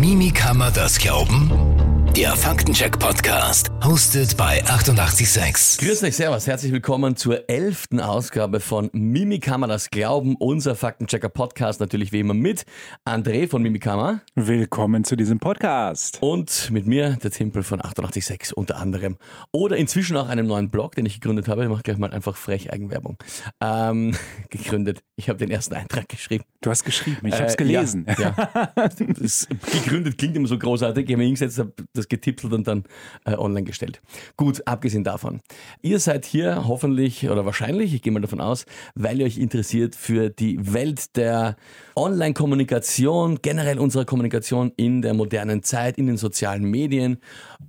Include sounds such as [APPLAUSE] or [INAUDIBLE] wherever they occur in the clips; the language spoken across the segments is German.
Mimi kann man das glauben? Der Faktencheck Podcast, hostet bei 886. Grüß euch, Servus, herzlich willkommen zur elften Ausgabe von Mimikama das Glauben, unser Faktenchecker Podcast, natürlich wie immer mit André von Mimikama Willkommen zu diesem Podcast. und mit mir, der Timpel von 886 unter anderem. Oder inzwischen auch einem neuen Blog, den ich gegründet habe, ich mache gleich mal einfach frech Eigenwerbung, ähm, [LAUGHS] gegründet. Ich habe den ersten Eintrag geschrieben. Du hast geschrieben, ich habe es Äh, gelesen. Ja, ja. Das, [LAUGHS] gegründet klingt immer so großartig. Ich habe mich hingesetzt, habe das getipselt und dann äh, online gestellt. Gut, abgesehen davon. Ihr seid hier hoffentlich oder wahrscheinlich, ich gehe mal davon aus, weil ihr euch interessiert für die Welt der Online-Kommunikation, generell unserer Kommunikation in der modernen Zeit, in den sozialen Medien,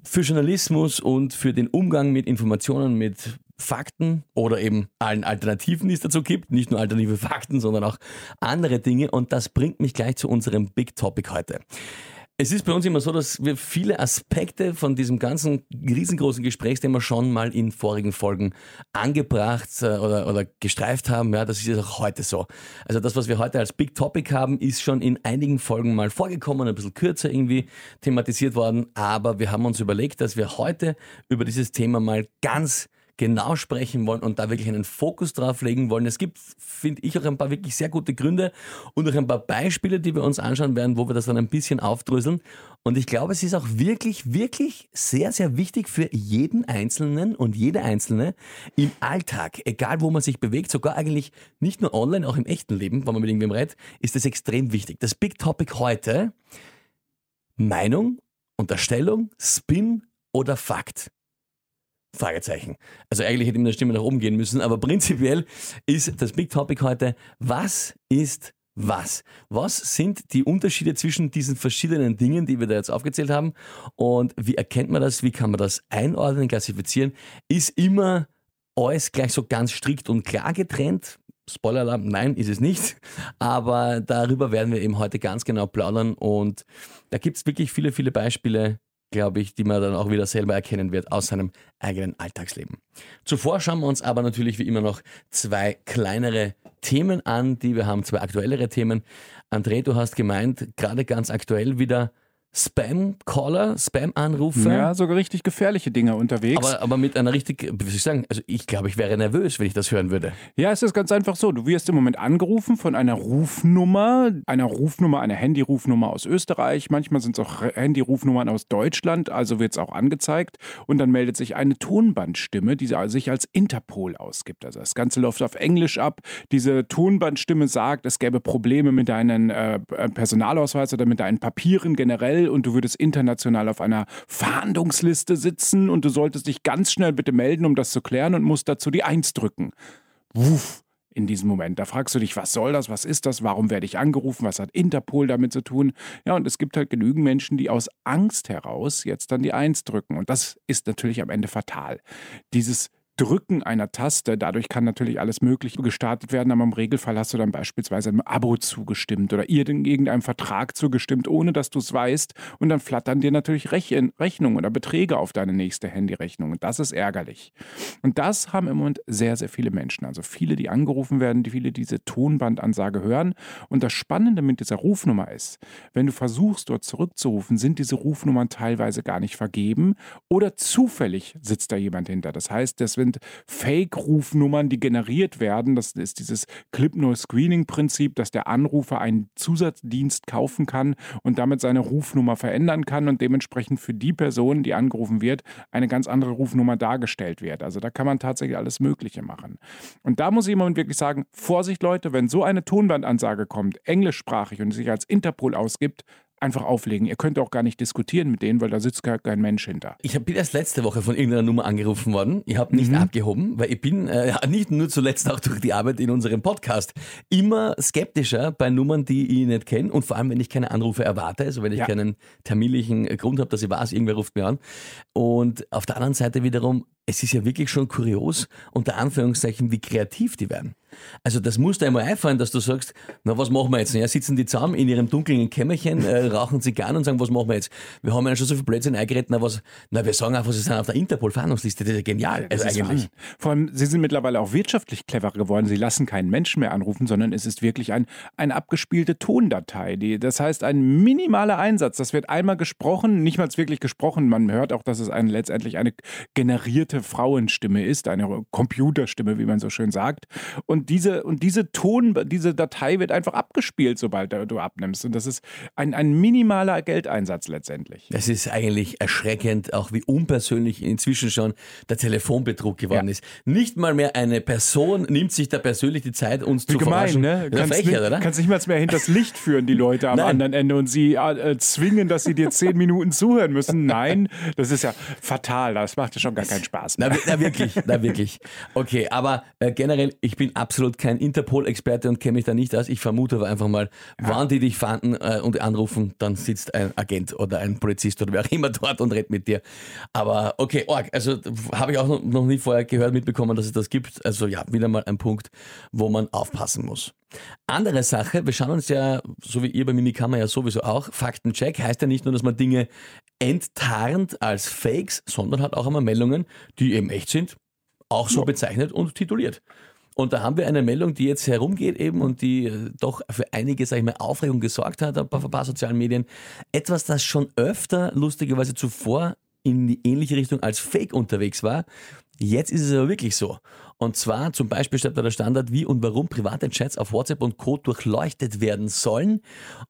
für Journalismus und für den Umgang mit Informationen, mit Fakten oder eben allen Alternativen, die es dazu gibt. Nicht nur alternative Fakten, sondern auch andere Dinge. Und das bringt mich gleich zu unserem Big Topic heute. Es ist bei uns immer so, dass wir viele Aspekte von diesem ganzen riesengroßen Gesprächsthema schon mal in vorigen Folgen angebracht äh, oder, oder gestreift haben. Ja, das ist jetzt auch heute so. Also das, was wir heute als Big Topic haben, ist schon in einigen Folgen mal vorgekommen, ein bisschen kürzer irgendwie thematisiert worden. Aber wir haben uns überlegt, dass wir heute über dieses Thema mal ganz genau sprechen wollen und da wirklich einen Fokus drauf legen wollen. Es gibt, finde ich, auch ein paar wirklich sehr gute Gründe und auch ein paar Beispiele, die wir uns anschauen werden, wo wir das dann ein bisschen aufdröseln. Und ich glaube, es ist auch wirklich, wirklich sehr, sehr wichtig für jeden Einzelnen und jede Einzelne im Alltag, egal wo man sich bewegt, sogar eigentlich nicht nur online, auch im echten Leben, wenn man mit irgendwem redet, ist das extrem wichtig. Das Big Topic heute, Meinung, Unterstellung, Spin oder Fakt? Fragezeichen. Also eigentlich hätte meine Stimme nach oben gehen müssen, aber prinzipiell ist das Big Topic heute, was ist was? Was sind die Unterschiede zwischen diesen verschiedenen Dingen, die wir da jetzt aufgezählt haben? Und wie erkennt man das? Wie kann man das einordnen, klassifizieren? Ist immer alles gleich so ganz strikt und klar getrennt? Spoiler-Alarm, nein, ist es nicht. Aber darüber werden wir eben heute ganz genau plaudern. Und da gibt es wirklich viele, viele Beispiele, glaube ich, die man dann auch wieder selber erkennen wird aus seinem eigenen Alltagsleben. Zuvor schauen wir uns aber natürlich wie immer noch zwei kleinere Themen an, die wir haben, zwei aktuellere Themen. André, du hast gemeint, gerade ganz aktuell wieder Spam-Caller, Spam-Anrufe. Ja, sogar richtig gefährliche Dinge unterwegs. Aber, aber mit einer richtig, wie soll ich sagen, also ich glaube, ich wäre nervös, wenn ich das hören würde. ja, es ist ganz einfach so. Du wirst im Moment angerufen von einer Rufnummer, einer Rufnummer, einer Handyrufnummer aus Österreich. Manchmal sind es auch Handyrufnummern aus Deutschland, also wird es auch angezeigt. Und dann meldet sich eine Tonbandstimme, die sich als Interpol ausgibt. Also das Ganze läuft auf Englisch ab. Diese Tonbandstimme sagt, es gäbe Probleme mit deinem äh, Personalausweis oder mit deinen Papieren generell und du würdest international auf einer Fahndungsliste sitzen und du solltest dich ganz schnell bitte melden, um das zu klären und musst dazu die Eins drücken. Wuff. In diesem Moment. Da fragst du dich, was soll das, was ist das, warum werde ich angerufen, was hat Interpol damit zu tun? Ja, und es gibt halt genügend Menschen, die aus Angst heraus jetzt dann die Eins drücken. Und das ist natürlich am Ende fatal. Dieses Drücken einer Taste, dadurch kann natürlich alles Mögliche gestartet werden, aber im Regelfall hast du dann beispielsweise einem Abo zugestimmt oder irgendeinem Vertrag zugestimmt, ohne dass du es weißt. Und dann flattern dir natürlich Rechn Rechnungen oder Beträge auf deine nächste Handyrechnung. Und das ist ärgerlich. Und das haben im Moment sehr, sehr viele Menschen. Also viele, die angerufen werden, die viele diese Tonbandansage hören. Und das Spannende mit dieser Rufnummer ist, wenn du versuchst, dort zurückzurufen, sind diese Rufnummern teilweise gar nicht vergeben oder zufällig sitzt da jemand hinter. Das heißt, das sind Fake-Rufnummern, die generiert werden. Das ist dieses Clip-No-Screening-Prinzip, dass der Anrufer einen Zusatzdienst kaufen kann und damit seine Rufnummer verändern kann und dementsprechend für die Person, die angerufen wird, eine ganz andere Rufnummer dargestellt wird. Also da kann man tatsächlich alles Mögliche machen. Und da muss ich Moment wirklich sagen, Vorsicht Leute, wenn so eine Tonbandansage kommt, englischsprachig und sich als Interpol ausgibt, einfach auflegen. Ihr könnt auch gar nicht diskutieren mit denen, weil da sitzt gar kein Mensch hinter. Ich bin erst letzte Woche von irgendeiner Nummer angerufen worden. Ich habe nicht abgehoben, weil ich bin äh, [LAUGHS] nicht nur zuletzt auch durch die Arbeit in unserem Podcast immer skeptischer bei Nummern, die ich nicht kenne und vor allem, wenn ich keine Anrufe erwarte, also wenn ich Ja. keinen terminlichen Grund habe, dass ich weiß, irgendwer ruft mir an. Und auf der anderen Seite wiederum es ist ja wirklich schon kurios, unter Anführungszeichen, wie kreativ die werden. Also das muss dir einmal einfallen, dass du sagst, na was machen wir jetzt? Ja, sitzen die zusammen in ihrem dunklen Kämmerchen, äh, rauchen Zigarren und sagen, was machen wir jetzt? Wir haben ja schon so viel Blödsinn eingeredet, na was, na wir sagen einfach, sie sind auf der Interpol-Fahndungsliste, das ist ja genial. Das also ist eigentlich. Vor allem, sie sind mittlerweile auch wirtschaftlich cleverer geworden. Sie lassen keinen Menschen mehr anrufen, sondern es ist wirklich ein, eine abgespielte Tondatei. Die, das heißt, ein minimaler Einsatz. Das wird einmal gesprochen, nicht mal wirklich gesprochen. Man hört auch, dass es ein, letztendlich eine generierte Frauenstimme ist, eine Computerstimme, wie man so schön sagt. Und diese, und diese Ton, diese Datei wird einfach abgespielt, sobald du abnimmst. Und das ist ein, ein minimaler Geldeinsatz letztendlich. Das ist eigentlich erschreckend, auch wie unpersönlich inzwischen schon der Telefonbetrug geworden Ja. ist. Nicht mal mehr eine Person nimmt sich da persönlich die Zeit, uns Wie zu gemein, verarschen. ne? Ja, Kannst, Frechheit, nicht, kannst nicht mal mehr hinters Licht führen, die Leute am [LAUGHS] Nein. anderen Ende und sie äh, zwingen, dass sie dir zehn Minuten zuhören müssen. Nein, das ist ja fatal. Das macht ja schon gar keinen Spaß Na, mehr. wi- na [LAUGHS] wirklich, na wirklich. Okay, aber äh, generell, ich bin absolut kein Interpol-Experte und kenne mich da nicht aus. Ich vermute aber einfach mal, wann die dich fanden äh, und anrufen, dann sitzt ein Agent oder ein Polizist oder wer auch immer dort und redet mit dir. Aber okay, Org, also habe ich auch noch, noch nie vorher gehört, mitbekommen, dass es das gibt. Also ja, wieder mal ein Punkt, wo man aufpassen muss. Andere Sache, wir schauen uns ja, so wie ihr bei Mimikama ja sowieso auch, Faktencheck heißt ja nicht nur, dass man Dinge enttarnt als Fakes, sondern hat auch einmal Meldungen, die eben echt sind, auch so bezeichnet und tituliert. Und da haben wir eine Meldung, die jetzt herumgeht eben und die äh, doch für einige, sag ich mal, Aufregung gesorgt hat auf ein paar sozialen Medien. Etwas, das schon öfter lustigerweise zuvor in die ähnliche Richtung als Fake unterwegs war. Jetzt ist es aber wirklich so. Und zwar zum Beispiel steht da der Standard, wie und warum private Chats auf WhatsApp und Co. durchleuchtet werden sollen.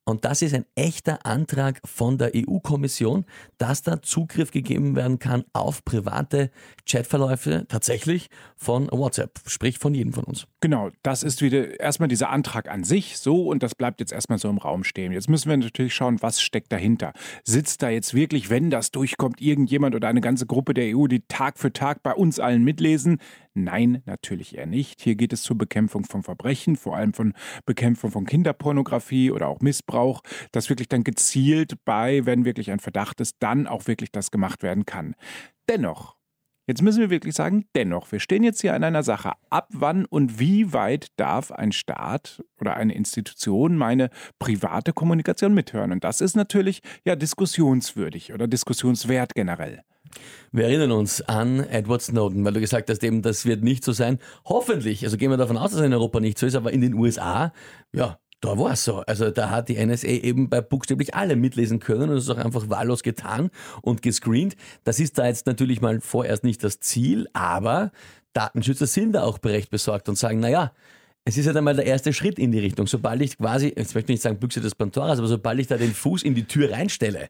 Und das ist ein echter Antrag von der EU-Kommission, dass da Zugriff gegeben werden kann auf private Chatverläufe tatsächlich von WhatsApp, sprich von jedem von uns. Genau, das ist wieder erstmal dieser Antrag an sich so und das bleibt jetzt erstmal so im Raum stehen. Jetzt müssen wir natürlich schauen, was steckt dahinter. Sitzt da jetzt wirklich, wenn das durchkommt, irgendjemand oder eine ganze Gruppe der EU, die Tag für Tag bei uns allen mitlesen? Nein, natürlich eher nicht. Hier geht es zur Bekämpfung von Verbrechen, vor allem von Bekämpfung von Kinderpornografie oder auch Missbrauch, dass wirklich dann gezielt bei, wenn wirklich ein Verdacht ist, dann auch wirklich das gemacht werden kann. Dennoch, Jetzt müssen wir wirklich sagen, dennoch, wir stehen jetzt hier an einer Sache. Ab wann und wie weit darf ein Staat oder eine Institution meine private Kommunikation mithören? Und das ist natürlich ja diskussionswürdig oder diskussionswert generell. Wir erinnern uns an Edward Snowden, weil du gesagt hast, eben, das wird nicht so sein. Hoffentlich, also gehen wir davon aus, dass es in Europa nicht so ist, aber in den USA, ja, da war es so. Also da hat die NSA eben bei buchstäblich alle mitlesen können und es ist auch einfach wahllos getan und gescreent. Das ist da jetzt natürlich mal vorerst nicht das Ziel, aber Datenschützer sind da auch berecht besorgt und sagen, naja, es ist ja dann mal der erste Schritt in die Richtung. Sobald ich quasi, jetzt möchte ich nicht sagen Büchse des Pandoras, aber sobald ich da den Fuß in die Tür reinstelle,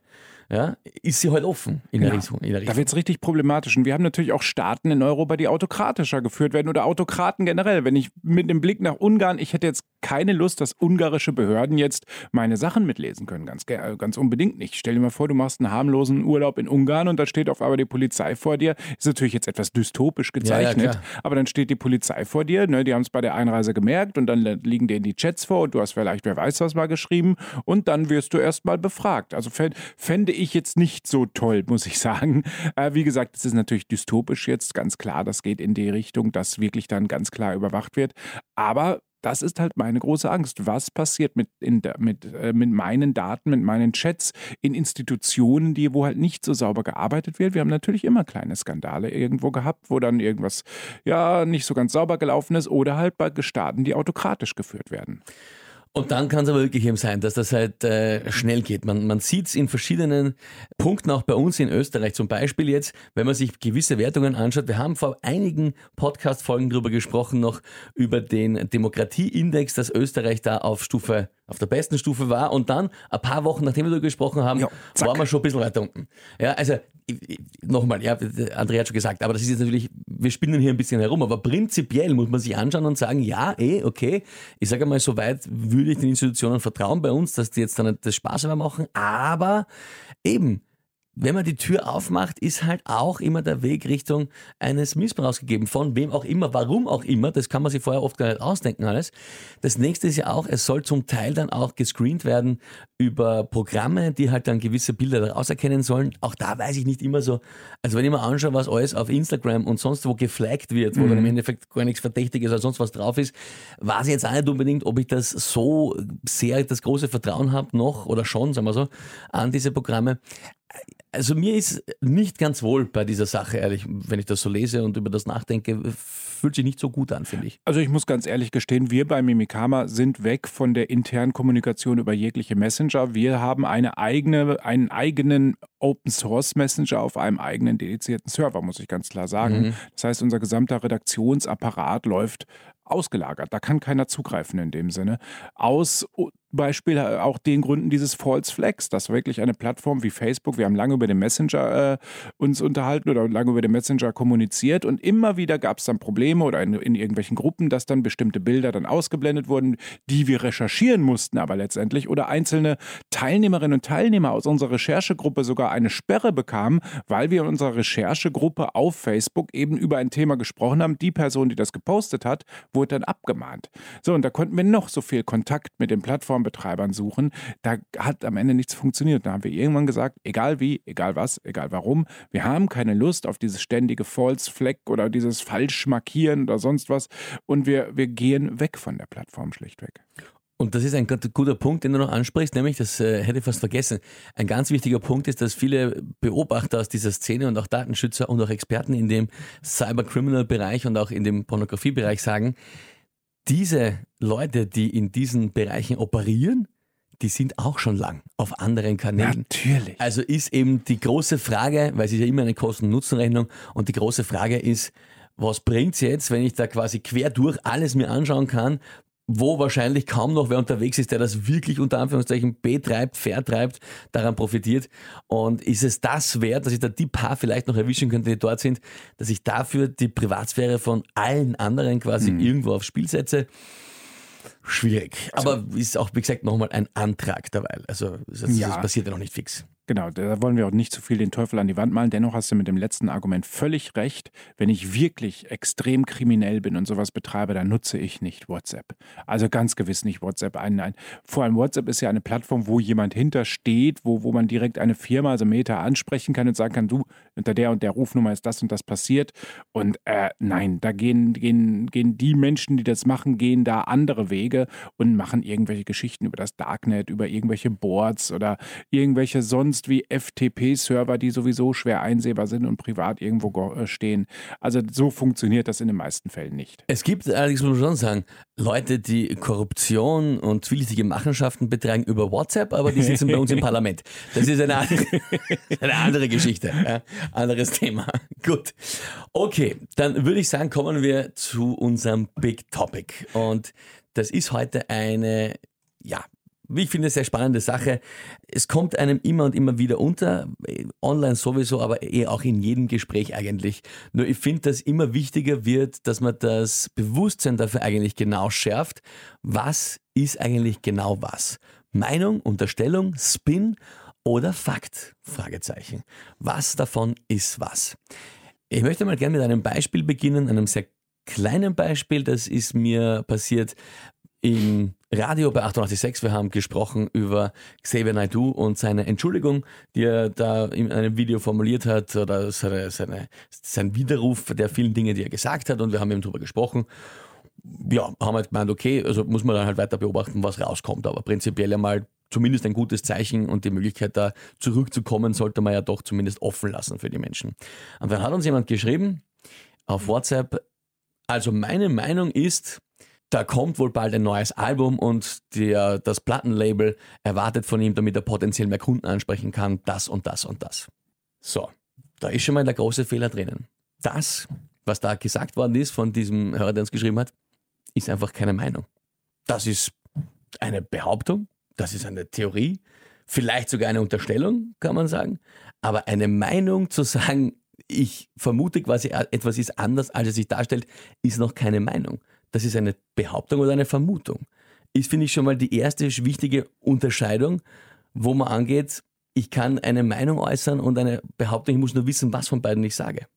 ja, ist sie halt offen in der Richtung. In der Da Richtung. wird es richtig problematisch. Und wir haben natürlich auch Staaten in Europa, die autokratischer geführt werden oder Autokraten generell. Wenn ich mit dem Blick nach Ungarn, ich hätte jetzt keine Lust, dass ungarische Behörden jetzt meine Sachen mitlesen können. Ganz, ganz unbedingt nicht. Stell dir mal vor, du machst einen harmlosen Urlaub in Ungarn und da steht auf einmal die Polizei vor dir. Ist natürlich jetzt etwas dystopisch gezeichnet, klar. aber dann steht die Polizei vor dir. Ne, die haben es bei der Einreise gemerkt und dann liegen denen die Chats vor und du hast vielleicht, wer weiß was mal geschrieben und dann wirst du erst mal befragt. Also fänd- fände ich jetzt nicht so toll, muss ich sagen. Äh, wie gesagt, es ist natürlich dystopisch jetzt, ganz klar. Das geht in die Richtung, dass wirklich dann ganz klar überwacht wird. Aber das ist halt meine große Angst. Was passiert mit, in, mit, äh, mit meinen Daten, mit meinen Chats in Institutionen, die, wo halt nicht so sauber gearbeitet wird? Wir haben natürlich immer kleine Skandale irgendwo gehabt, wo dann irgendwas ja nicht so ganz sauber gelaufen ist oder halt bei Staaten, die autokratisch geführt werden. Und dann kann es aber wirklich eben sein, dass das halt äh, schnell geht. Man, man sieht es in verschiedenen Punkten, auch bei uns in Österreich. Zum Beispiel jetzt, wenn man sich gewisse Wertungen anschaut. Wir haben vor einigen Podcast-Folgen darüber gesprochen, noch über den Demokratieindex, dass Österreich da auf Stufe, auf der besten Stufe war. Und dann, ein paar Wochen nachdem wir darüber gesprochen haben, Ja, waren wir schon ein bisschen weiter unten. Ja, also nochmal, ja, André hat schon gesagt, aber das ist jetzt natürlich, wir spinnen hier ein bisschen herum, aber prinzipiell muss man sich anschauen und sagen, ja, eh, okay, ich sage mal, soweit würde ich den Institutionen vertrauen bei uns, dass die jetzt dann das Spaß machen, aber eben, wenn man die Tür aufmacht, ist halt auch immer der Weg Richtung eines Missbrauchs gegeben, von wem auch immer, warum auch immer, das kann man sich vorher oft gar nicht ausdenken alles. Das nächste ist ja auch, es soll zum Teil dann auch gescreent werden über Programme, die halt dann gewisse Bilder daraus erkennen sollen. Auch da weiß ich nicht immer so, also wenn ich mir anschaue, was alles auf Instagram und sonst wo geflaggt wird, wo mhm. dann im Endeffekt gar nichts Verdächtiges oder sonst was drauf ist, weiß ich jetzt auch nicht unbedingt, ob ich das so sehr das große Vertrauen habe noch oder schon, sagen wir so, an diese Programme. Also mir ist nicht ganz wohl bei dieser Sache, ehrlich, wenn ich das so lese und über das nachdenke, fühlt sich nicht so gut an, finde ich. Also ich muss ganz ehrlich gestehen, wir bei Mimikama sind weg von der internen Kommunikation über jegliche Messenger. Wir haben eine eigene, einen eigenen Open Source Messenger auf einem eigenen dedizierten Server, muss ich ganz klar sagen. Mhm. Das heißt, unser gesamter Redaktionsapparat läuft ausgelagert. Da kann keiner zugreifen in dem Sinne. Aus Beispiel auch den Gründen dieses False Flags, dass wirklich eine Plattform wie Facebook, wir haben lange über den Messenger äh, uns unterhalten oder lange über den Messenger kommuniziert und immer wieder gab es dann Probleme oder in, in, irgendwelchen Gruppen, dass dann bestimmte Bilder dann ausgeblendet wurden, die wir recherchieren mussten, aber letztendlich oder einzelne Teilnehmerinnen und Teilnehmer aus unserer Recherchegruppe sogar eine Sperre bekamen, weil wir in unserer Recherchegruppe auf Facebook eben über ein Thema gesprochen haben. Die Person, die das gepostet hat, wurde dann abgemahnt. So, und da konnten wir noch so viel Kontakt mit den Plattformen Plattformbetreibern suchen. Da hat am Ende nichts funktioniert. Da haben wir irgendwann gesagt, egal wie, egal was, egal warum, wir haben keine Lust auf dieses ständige False Fleck oder dieses falsch markieren oder sonst was und wir, wir gehen weg von der Plattform schlichtweg. Und das ist ein guter Punkt, den du noch ansprichst, nämlich, das äh, hätte ich fast vergessen. Ein ganz wichtiger Punkt ist, dass viele Beobachter aus dieser Szene und auch Datenschützer und auch Experten in dem Cybercriminal-Bereich und auch in dem Pornografiebereich sagen, diese Leute, die in diesen Bereichen operieren, die sind auch schon lang auf anderen Kanälen. Natürlich. Also ist eben die große Frage, weil es ist ja immer eine Kosten-Nutzen-Rechnung und die große Frage ist, was bringt es jetzt, wenn ich da quasi quer durch alles mir anschauen kann, wo wahrscheinlich kaum noch wer unterwegs ist, der das wirklich unter Anführungszeichen betreibt, vertreibt, daran profitiert. Und ist es das wert, dass ich da die paar vielleicht noch erwischen könnte, die dort sind, dass ich dafür die Privatsphäre von allen anderen quasi mhm. irgendwo aufs Spiel setze? Schwierig. Also, Aber ist auch, wie gesagt, nochmal ein Antrag dabei. Also das, ja. das passiert ja noch nicht fix. Genau, da wollen wir auch nicht zu viel den Teufel an die Wand malen. Dennoch hast du mit dem letzten Argument völlig recht. Wenn ich wirklich extrem kriminell bin und sowas betreibe, dann nutze ich nicht WhatsApp. Also ganz gewiss nicht WhatsApp. Ein, ein, vor allem WhatsApp ist ja eine Plattform, wo jemand hintersteht, wo, wo man direkt eine Firma, also Meta, ansprechen kann und sagen kann, du, unter der und der Rufnummer ist das und das passiert. Und äh, nein, da gehen, gehen, gehen die Menschen, die das machen, gehen da andere Wege und machen irgendwelche Geschichten über das Darknet, über irgendwelche Boards oder irgendwelche sonst benutzt wie FTP-Server, die sowieso schwer einsehbar sind und privat irgendwo äh, stehen. Also so funktioniert das in den meisten Fällen nicht. Es gibt allerdings, muss man schon sagen, Leute, die Korruption und zwielichtige Machenschaften betreiben über WhatsApp, aber die sitzen bei uns im [LAUGHS] Parlament. Das ist eine andere, [LAUGHS] eine andere Geschichte. Ja? Anderes Thema. [LAUGHS] Gut. Okay, dann würde ich sagen, kommen wir zu unserem Big Topic. Und das ist heute eine, ja, wie ich finde, sehr spannende Sache. Es kommt einem immer und immer wieder unter, online sowieso, aber eher auch in jedem Gespräch eigentlich. Nur ich finde, dass immer wichtiger wird, dass man das Bewusstsein dafür eigentlich genau schärft. Was ist eigentlich genau was? Meinung, Unterstellung, Spin oder Fakt? Fragezeichen. Was davon ist was? Ich möchte mal gerne mit einem Beispiel beginnen, einem sehr kleinen Beispiel. Das ist mir passiert im Radio bei 886. Wir haben gesprochen über Xavier Naidoo und seine Entschuldigung, die er da in einem Video formuliert hat oder seine, seine, sein Widerruf der vielen Dinge, die er gesagt hat und wir haben eben darüber gesprochen. Ja, haben halt gemeint, okay, also muss man dann halt weiter beobachten, was rauskommt, aber prinzipiell einmal zumindest ein gutes Zeichen und die Möglichkeit da zurückzukommen, sollte man ja doch zumindest offen lassen für die Menschen. Und dann hat uns jemand geschrieben auf WhatsApp, also meine Meinung ist, da kommt wohl bald ein neues Album und der, das Plattenlabel erwartet von ihm, damit er potenziell mehr Kunden ansprechen kann, das und das und das. So, da ist schon mal der große Fehler drinnen. Das, was da gesagt worden ist von diesem Hörer, der uns geschrieben hat, ist einfach keine Meinung. Das ist eine Behauptung, das ist eine Theorie, vielleicht sogar eine Unterstellung, kann man sagen. Aber eine Meinung zu sagen, ich vermute quasi, etwas ist anders, als es sich darstellt, ist noch keine Meinung das ist eine Behauptung oder eine Vermutung. Ist, finde ich, schon mal die erste wichtige Unterscheidung, wo man angeht, ich kann eine Meinung äußern und eine Behauptung, ich muss nur wissen, was von beiden ich sage.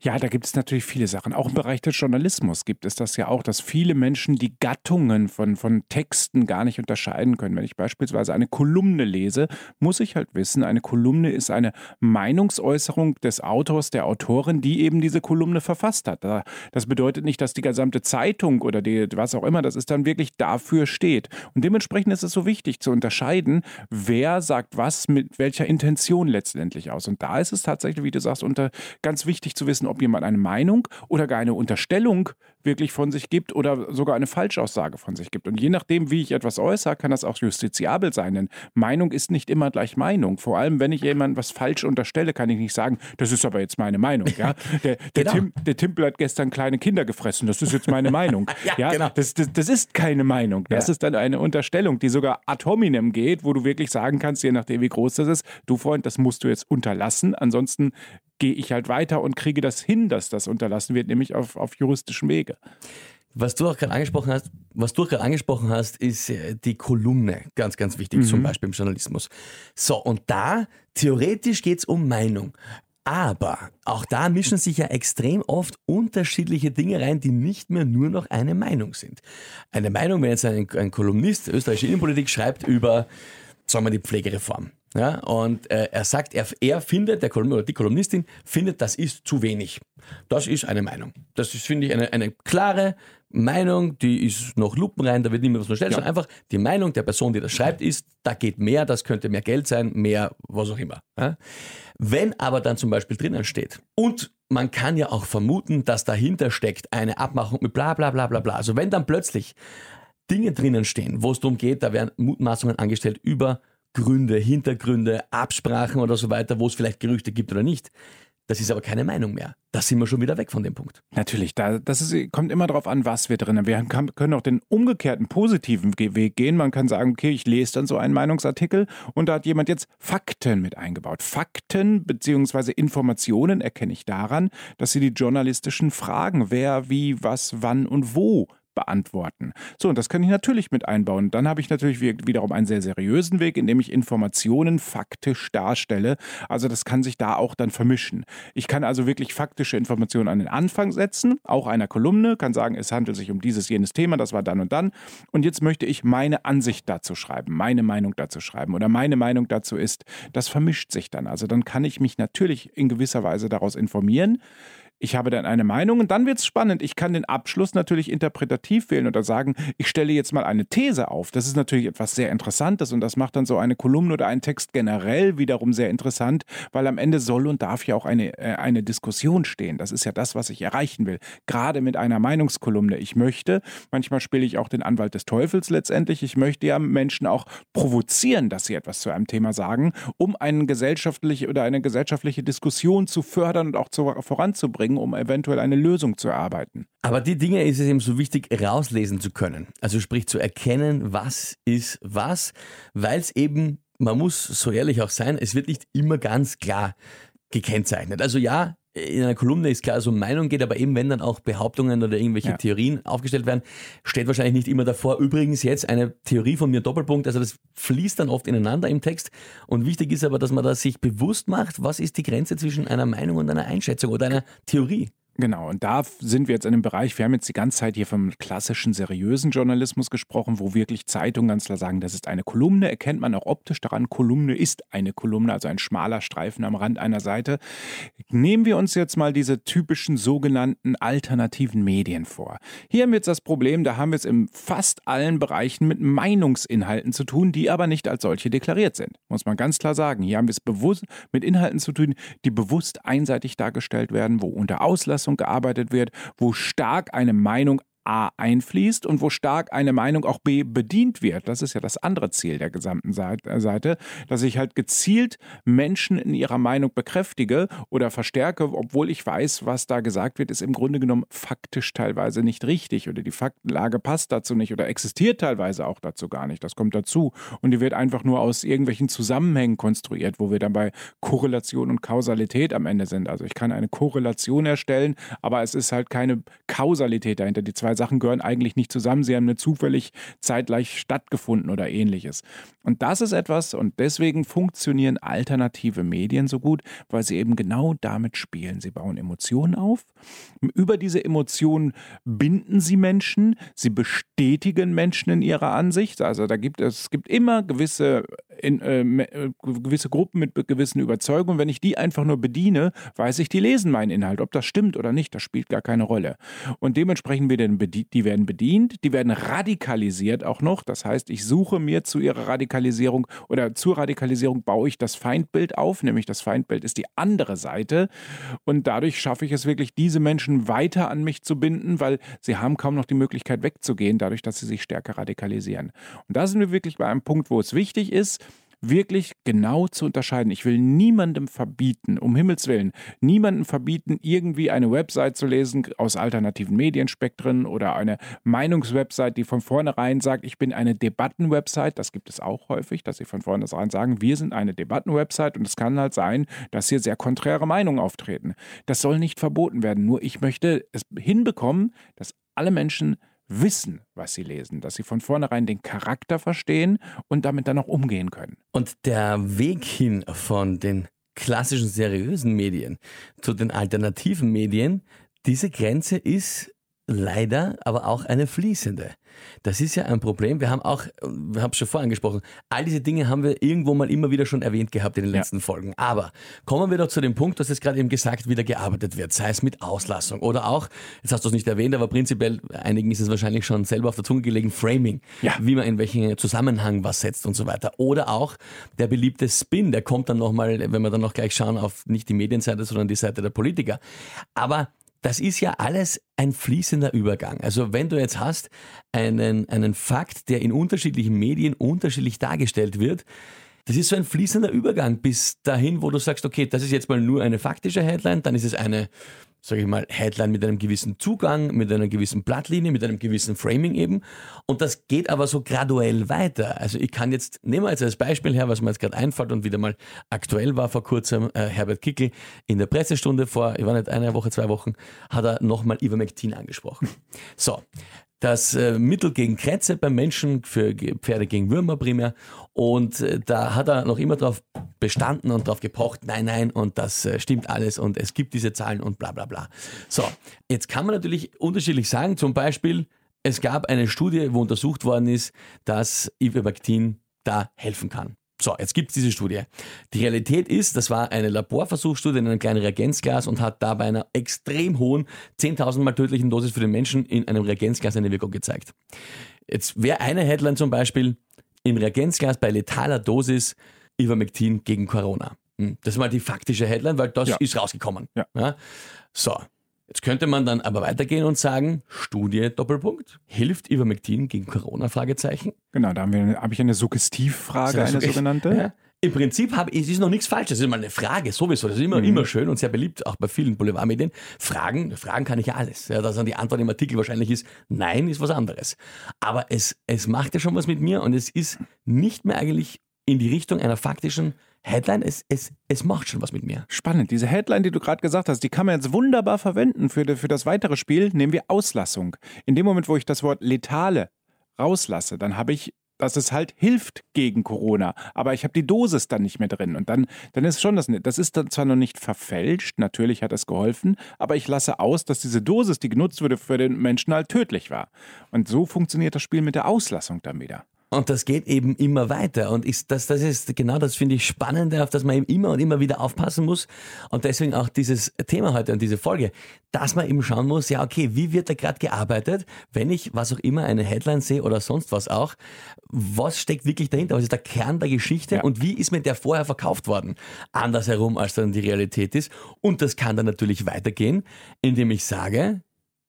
Ja, da gibt es natürlich viele Sachen. Auch im Bereich des Journalismus gibt es das ja auch, dass viele Menschen die Gattungen von, von Texten gar nicht unterscheiden können. Wenn ich beispielsweise eine Kolumne lese, muss ich halt wissen, eine Kolumne ist eine Meinungsäußerung des Autors, der Autorin, die eben diese Kolumne verfasst hat. Das bedeutet nicht, dass die gesamte Zeitung oder die, was auch immer, das ist dann wirklich dafür steht. Und dementsprechend ist es so wichtig zu unterscheiden, wer sagt was mit welcher Intention letztendlich aus. Und da ist es tatsächlich, wie du sagst, unter, ganz wichtig zu wissen, ob jemand eine Meinung oder gar eine Unterstellung wirklich von sich gibt oder sogar eine Falschaussage von sich gibt. Und je nachdem, wie ich etwas äußere, kann das auch justiziabel sein. Denn Meinung ist nicht immer gleich Meinung. Vor allem, wenn ich jemandem was falsch unterstelle, kann ich nicht sagen, das ist aber jetzt meine Meinung. Ja? [LAUGHS] Der, der, genau. Tim, der Timpel hat gestern kleine Kinder gefressen, das ist jetzt meine Meinung. [LAUGHS] ja, ja genau. das, das, das, ist keine Meinung. Das ja. ist dann eine Unterstellung, die sogar ad hominem geht, wo du wirklich sagen kannst, je nachdem, wie groß das ist, du Freund, das musst du jetzt unterlassen. Ansonsten gehe ich halt weiter und kriege das hin, dass das unterlassen wird, nämlich auf, auf juristischem Wege. Was du auch gerade angesprochen hast, was du gerade angesprochen hast, ist äh, die Kolumne. Ganz, ganz wichtig, mhm. zum Beispiel im Journalismus. So, und da, theoretisch geht es um Meinung. Aber auch da mischen sich ja extrem oft unterschiedliche Dinge rein, die nicht mehr nur noch eine Meinung sind. Eine Meinung, wenn jetzt ein, ein Kolumnist österreichische Innenpolitik schreibt über, sagen wir, die Pflegereform. Ja, und äh, er sagt, er, er findet, der Kolumn, oder die Kolumnistin findet, das ist zu wenig. Das ist eine Meinung. Das ist, finde ich, eine, eine klare Meinung, die ist noch lupenrein, da wird niemand was unterstellt, ja. sondern einfach die Meinung der Person, die das schreibt, ist, da geht mehr, das könnte mehr Geld sein, mehr was auch immer. Ja? Wenn aber dann zum Beispiel drinnen steht und man kann ja auch vermuten, dass dahinter steckt eine Abmachung mit bla bla bla bla bla. Also wenn dann plötzlich Dinge drinnen stehen, wo es darum geht, da werden Mutmaßungen angestellt über Gründe, Hintergründe, Absprachen oder so weiter, wo es vielleicht Gerüchte gibt oder nicht. Das ist aber keine Meinung mehr. Da sind wir schon wieder weg von dem Punkt. Natürlich, da, das ist, kommt immer darauf an, was wir drin haben. Wir können auch den umgekehrten positiven Weg gehen. Man kann sagen, okay, ich lese dann so einen Meinungsartikel und da hat jemand jetzt Fakten mit eingebaut. Fakten bzw. Informationen erkenne ich daran, dass sie die journalistischen Fragen, wer, wie, was, wann und wo beantworten. So, und das kann ich natürlich mit einbauen. Dann habe ich natürlich wiederum einen sehr seriösen Weg, indem ich Informationen faktisch darstelle. Also das kann sich da auch dann vermischen. Ich kann also wirklich faktische Informationen an den Anfang setzen, auch einer Kolumne, kann sagen, es handelt sich um dieses, jenes Thema, das war dann und dann. Und jetzt möchte ich meine Ansicht dazu schreiben, meine Meinung dazu schreiben oder meine Meinung dazu ist. Das vermischt sich dann. Also dann kann ich mich natürlich in gewisser Weise daraus informieren. Ich habe dann eine Meinung und dann wird es spannend. Ich kann den Abschluss natürlich interpretativ wählen oder sagen, ich stelle jetzt mal eine These auf. Das ist natürlich etwas sehr Interessantes und das macht dann so eine Kolumne oder einen Text generell wiederum sehr interessant, weil am Ende soll und darf ja auch eine, äh, eine Diskussion stehen. Das ist ja das, was ich erreichen will. Gerade mit einer Meinungskolumne. Ich möchte, manchmal spiele ich auch den Anwalt des Teufels letztendlich, ich möchte ja Menschen auch provozieren, dass sie etwas zu einem Thema sagen, um eine gesellschaftliche oder eine gesellschaftliche Diskussion zu fördern und auch zu, voranzubringen bringen, um eventuell eine Lösung zu erarbeiten. Aber die Dinge ist es eben so wichtig, rauslesen zu können. Also sprich zu erkennen, was ist was, weil es eben, man muss so ehrlich auch sein, es wird nicht immer ganz klar gekennzeichnet. Also ja, in einer Kolumne ist klar, so um Meinung geht, aber eben wenn dann auch Behauptungen oder irgendwelche ja. Theorien aufgestellt werden, steht wahrscheinlich nicht immer davor. Übrigens jetzt eine Theorie von mir Doppelpunkt, also das fließt dann oft ineinander im Text. Und wichtig ist aber, dass man da sich bewusst macht, was ist die Grenze zwischen einer Meinung und einer Einschätzung oder einer Theorie. Genau, und da sind wir jetzt in einem Bereich, wir haben jetzt die ganze Zeit hier vom klassischen, seriösen Journalismus gesprochen, wo wirklich Zeitungen ganz klar sagen, das ist eine Kolumne, erkennt man auch optisch daran, Kolumne ist eine Kolumne, also ein schmaler Streifen am Rand einer Seite. Nehmen wir uns jetzt mal diese typischen sogenannten alternativen Medien vor. Hier haben wir jetzt das Problem, da haben wir es in fast allen Bereichen mit Meinungsinhalten zu tun, die aber nicht als solche deklariert sind. Muss man ganz klar sagen. Hier haben wir es bewusst mit Inhalten zu tun, die bewusst einseitig dargestellt werden, wo unter Auslass Auffassung gearbeitet wird, wo stark eine Meinung A einfließt und wo stark eine Meinung auch B bedient wird. Das ist ja das andere Ziel der gesamten äh, Seite, dass ich halt gezielt Menschen in ihrer Meinung bekräftige oder verstärke, obwohl ich weiß, was da gesagt wird, ist im Grunde genommen faktisch teilweise nicht richtig oder die Faktenlage passt dazu nicht oder existiert teilweise auch dazu gar nicht. Das kommt dazu und die wird einfach nur aus irgendwelchen Zusammenhängen konstruiert, wo wir dann bei Korrelation und Kausalität am Ende sind. Also ich kann eine Korrelation erstellen, aber es ist halt keine Kausalität dahinter. Die zwei zwei Sachen gehören eigentlich nicht zusammen, sie haben nur zufällig zeitgleich stattgefunden oder ähnliches. Und das ist etwas, und deswegen funktionieren alternative Medien so gut, weil sie eben genau damit spielen. Sie bauen Emotionen auf. Über diese Emotionen binden sie Menschen, sie bestätigen Menschen in ihrer Ansicht. Also da gibt es, es gibt immer gewisse, in, äh, äh gewisse Gruppen mit gewissen Überzeugungen. Wenn ich die einfach nur bediene, weiß ich, die lesen meinen Inhalt. Ob das stimmt oder nicht, das spielt gar keine Rolle. Und dementsprechend werden die werden bedient, die werden radikalisiert auch noch. Das heißt, ich suche mir zu ihrer Radikalisierung oder zur Radikalisierung baue ich das Feindbild auf, nämlich das Feindbild ist die andere Seite. Und dadurch schaffe ich es wirklich, diese Menschen weiter an mich zu binden, weil sie haben kaum noch die Möglichkeit wegzugehen, dadurch, dass sie sich stärker radikalisieren. Und da sind wir wirklich bei einem Punkt, wo es wichtig ist, wirklich genau zu unterscheiden. Ich will niemandem verbieten, um Himmels Willen, niemandem verbieten, irgendwie eine Website zu lesen aus alternativen Medienspektren oder eine Meinungswebsite, die von vornherein sagt, ich bin eine Debattenwebsite. Das gibt es auch häufig, dass sie von vornherein sagen, wir sind eine Debattenwebsite und es kann halt sein, dass hier sehr konträre Meinungen auftreten. Das soll nicht verboten werden. Nur ich möchte es hinbekommen, dass alle Menschen wissen, was sie lesen, dass sie von vornherein den Charakter verstehen und damit dann auch umgehen können. Und der Weg hin von den klassischen seriösen Medien zu den alternativen Medien, diese Grenze ist leider aber auch eine fließende. Das ist ja ein Problem. Wir haben auch, wir haben es schon vorher angesprochen, all diese Dinge haben wir irgendwo mal immer wieder schon erwähnt gehabt in den letzten ja. Folgen. Aber kommen wir doch zu dem Punkt, dass es gerade eben gesagt wieder gearbeitet wird, sei es mit Auslassung oder auch, jetzt hast du es nicht erwähnt, aber prinzipiell, einigen ist es wahrscheinlich schon selber auf der Zunge gelegen, Framing, ja. wie man in welchen Zusammenhang was setzt und so weiter. Oder auch der beliebte Spin, der kommt dann nochmal, wenn wir dann noch gleich schauen, auf nicht die Medienseite, sondern die Seite der Politiker. Aber das ist ja alles ein fließender Übergang. Also wenn du jetzt hast einen, einen Fakt, der in unterschiedlichen Medien unterschiedlich dargestellt wird, das ist so ein fließender Übergang bis dahin, wo du sagst, okay, das ist jetzt mal nur eine faktische Headline, dann ist es eine sage ich mal, Headline mit einem gewissen Zugang, mit einer gewissen Blattlinie, mit einem gewissen Framing eben. Und das geht aber so graduell weiter. Also ich kann jetzt, nehmen wir jetzt als Beispiel her, was mir jetzt gerade einfällt und wieder mal aktuell war vor kurzem, äh, Herbert Kickel in der Pressestunde vor, ich war nicht eine Woche, zwei Wochen, hat er nochmal Ivermectin angesprochen. [LAUGHS] So, das äh, Mittel gegen Krätze beim Menschen, für Pferde gegen Würmer primär. Und äh, da hat er noch immer darauf bestanden und darauf gepocht, nein, nein, und das äh, stimmt alles und es gibt diese Zahlen und bla bla bla. So, jetzt kann man natürlich unterschiedlich sagen, zum Beispiel, es gab eine Studie, wo untersucht worden ist, dass Ivermectin da helfen kann. So, jetzt gibt es diese Studie. Die Realität ist, das war eine Laborversuchsstudie in einem kleinen Reagenzglas und hat da bei einer extrem hohen, 10.000 mal tödlichen Dosis für den Menschen in einem Reagenzglas eine Wirkung gezeigt. Jetzt wäre eine Headline zum Beispiel, im Reagenzglas bei letaler Dosis Ivermectin gegen Corona. Hm, das ist mal die faktische Headline, weil das ja. ist rausgekommen. Ja. ja. So, Jetzt könnte man dann aber weitergehen und sagen, Studie Doppelpunkt, hilft Ivermectin gegen Corona? Fragezeichen. Genau, da habe hab ich eine Suggestivfrage, eine sogenannte. Ja. Im Prinzip habe, es ist noch nichts falsch. Das ist immer eine Frage, sowieso. Das ist immer, mhm. immer schön und sehr beliebt, auch bei vielen Boulevardmedien. Fragen, Fragen kann ich ja alles. Ja, dass dann die Antwort im Artikel wahrscheinlich ist, nein, ist was anderes. Aber es, es macht ja schon was mit mir und es ist nicht mehr eigentlich in die Richtung einer faktischen Headline, es, es, es macht schon was mit mir. Spannend. Diese Headline, die du gerade gesagt hast, die kann man jetzt wunderbar verwenden für, für das weitere Spiel. Nehmen wir Auslassung. In dem Moment, wo ich das Wort letale rauslasse, dann habe ich dass es halt hilft gegen Corona. Aber ich habe die Dosis dann nicht mehr drin. Und dann, dann ist schon das, das ist dann zwar noch nicht verfälscht, natürlich hat es geholfen, aber ich lasse aus, dass diese Dosis, die genutzt wurde, für den Menschen halt tödlich war. Und so funktioniert das Spiel mit der Auslassung dann wieder. Und das geht eben immer weiter. Und ist das, das ist genau das finde ich spannend, auf das man eben immer und immer wieder aufpassen muss. Und deswegen auch dieses Thema heute und diese Folge, dass man eben schauen muss, ja, okay, wie wird da gerade gearbeitet, wenn ich was auch immer eine Headline sehe oder sonst was auch, was steckt wirklich dahinter? Was ist der Kern der Geschichte ja. und wie ist mir der vorher verkauft worden? Andersherum, als dann die Realität ist. Und das kann dann natürlich weitergehen, indem ich sage,